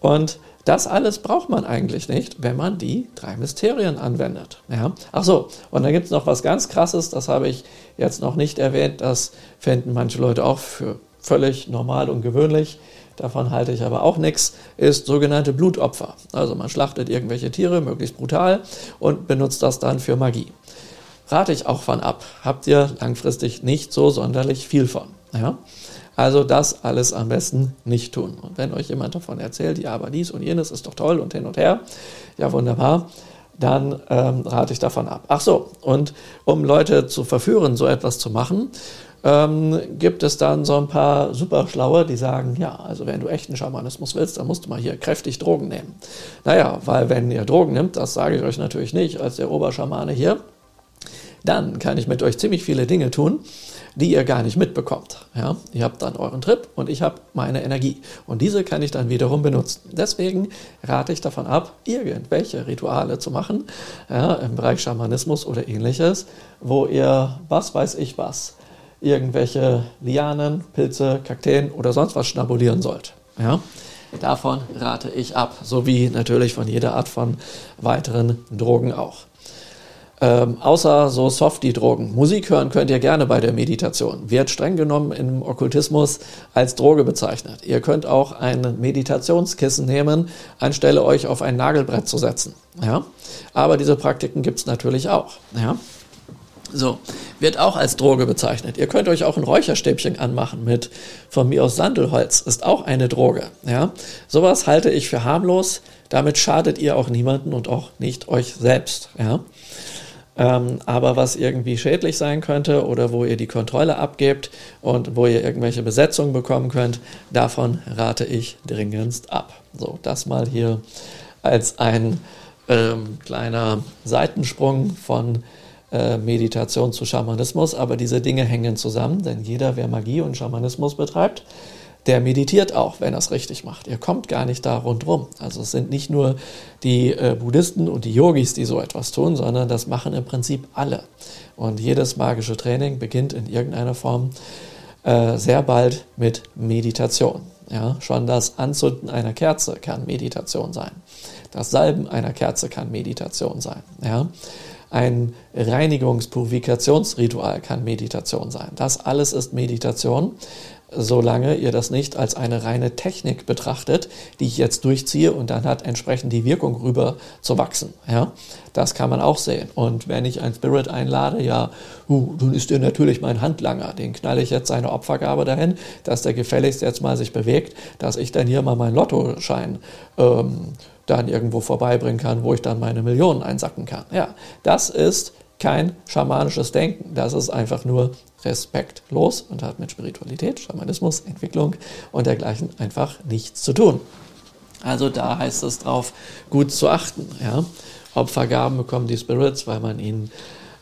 Und das alles braucht man eigentlich nicht, wenn man die drei Mysterien anwendet. Ja? Ach so, und dann gibt es noch was ganz Krasses, das habe ich jetzt noch nicht erwähnt, das fänden manche Leute auch für völlig normal und gewöhnlich. Davon halte ich aber auch nichts, ist sogenannte Blutopfer. Also man schlachtet irgendwelche Tiere, möglichst brutal, und benutzt das dann für Magie. Rate ich auch von ab. Habt ihr langfristig nicht so sonderlich viel von. Ja? Also das alles am besten nicht tun. Und wenn euch jemand davon erzählt, ja, aber dies und jenes ist doch toll und hin und her, ja wunderbar, dann ähm, rate ich davon ab. Ach so, und um Leute zu verführen, so etwas zu machen, ähm, gibt es dann so ein paar Superschlaue, die sagen, ja, also wenn du echten Schamanismus willst, dann musst du mal hier kräftig Drogen nehmen. Naja, weil wenn ihr Drogen nimmt, das sage ich euch natürlich nicht als der Oberschamane hier, dann kann ich mit euch ziemlich viele Dinge tun, die ihr gar nicht mitbekommt. Ja? Ihr habt dann euren Trip und ich habe meine Energie. Und diese kann ich dann wiederum benutzen. Deswegen rate ich davon ab, irgendwelche Rituale zu machen, ja, im Bereich Schamanismus oder ähnliches, wo ihr, was weiß ich was, irgendwelche Lianen, Pilze, Kakteen oder sonst was schnabulieren sollt. Ja? Davon rate ich ab, sowie natürlich von jeder Art von weiteren Drogen auch. Ähm, außer so Softie-Drogen. Musik hören könnt ihr gerne bei der Meditation. Wird streng genommen im Okkultismus als Droge bezeichnet. Ihr könnt auch ein Meditationskissen nehmen, anstelle euch auf ein Nagelbrett zu setzen. Ja? Aber diese Praktiken gibt es natürlich auch. Ja? So, wird auch als Droge bezeichnet. Ihr könnt euch auch ein Räucherstäbchen anmachen mit von mir aus Sandelholz, ist auch eine Droge. Ja? Sowas halte ich für harmlos. Damit schadet ihr auch niemanden und auch nicht euch selbst. Ja? Ähm, aber was irgendwie schädlich sein könnte oder wo ihr die Kontrolle abgebt und wo ihr irgendwelche Besetzungen bekommen könnt, davon rate ich dringendst ab. So, das mal hier als ein ähm, kleiner Seitensprung von äh, Meditation zu Schamanismus, aber diese Dinge hängen zusammen, denn jeder, wer Magie und Schamanismus betreibt, der meditiert auch, wenn er es richtig macht. Er kommt gar nicht da rundrum. Also es sind nicht nur die äh, Buddhisten und die Yogis, die so etwas tun, sondern das machen im Prinzip alle. Und jedes magische Training beginnt in irgendeiner Form äh, sehr bald mit Meditation. Ja, schon das Anzünden einer Kerze kann Meditation sein. Das Salben einer Kerze kann Meditation sein. Ja. Ein Reinigungs-Purifikationsritual kann Meditation sein. Das alles ist Meditation solange ihr das nicht als eine reine Technik betrachtet, die ich jetzt durchziehe und dann hat entsprechend die Wirkung rüber zu wachsen. Ja, das kann man auch sehen. Und wenn ich einen Spirit einlade, ja, uh, dann ist der natürlich mein Handlanger. Den knalle ich jetzt seine Opfergabe dahin, dass der gefälligst jetzt mal sich bewegt, dass ich dann hier mal meinen Lottoschein ähm, dann irgendwo vorbeibringen kann, wo ich dann meine Millionen einsacken kann. Ja, das ist kein schamanisches Denken. Das ist einfach nur respektlos und hat mit Spiritualität, Schamanismus, Entwicklung und dergleichen einfach nichts zu tun. Also da heißt es drauf, gut zu achten. Ja? Opfergaben bekommen die Spirits, weil man ihnen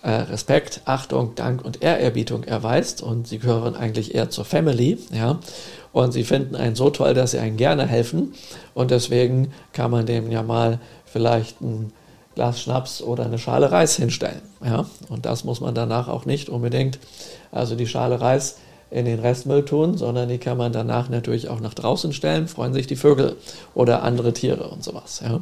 äh, Respekt, Achtung, Dank und Ehrerbietung erweist und sie gehören eigentlich eher zur Family. Ja? Und sie finden einen so toll, dass sie einen gerne helfen und deswegen kann man dem ja mal vielleicht ein Glas Schnaps oder eine Schale Reis hinstellen. Ja? Und das muss man danach auch nicht unbedingt, also die Schale Reis in den Restmüll tun, sondern die kann man danach natürlich auch nach draußen stellen, freuen sich die Vögel oder andere Tiere und sowas. Ja?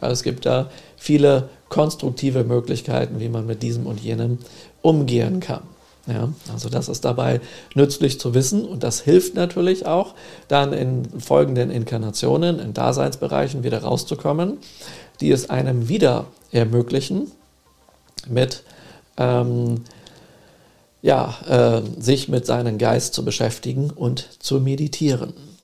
Also es gibt da viele konstruktive Möglichkeiten, wie man mit diesem und jenem umgehen kann. Ja, also das ist dabei nützlich zu wissen und das hilft natürlich auch, dann in folgenden Inkarnationen, in Daseinsbereichen wieder rauszukommen, die es einem wieder ermöglichen, mit ähm, ja, äh, sich mit seinem Geist zu beschäftigen und zu meditieren.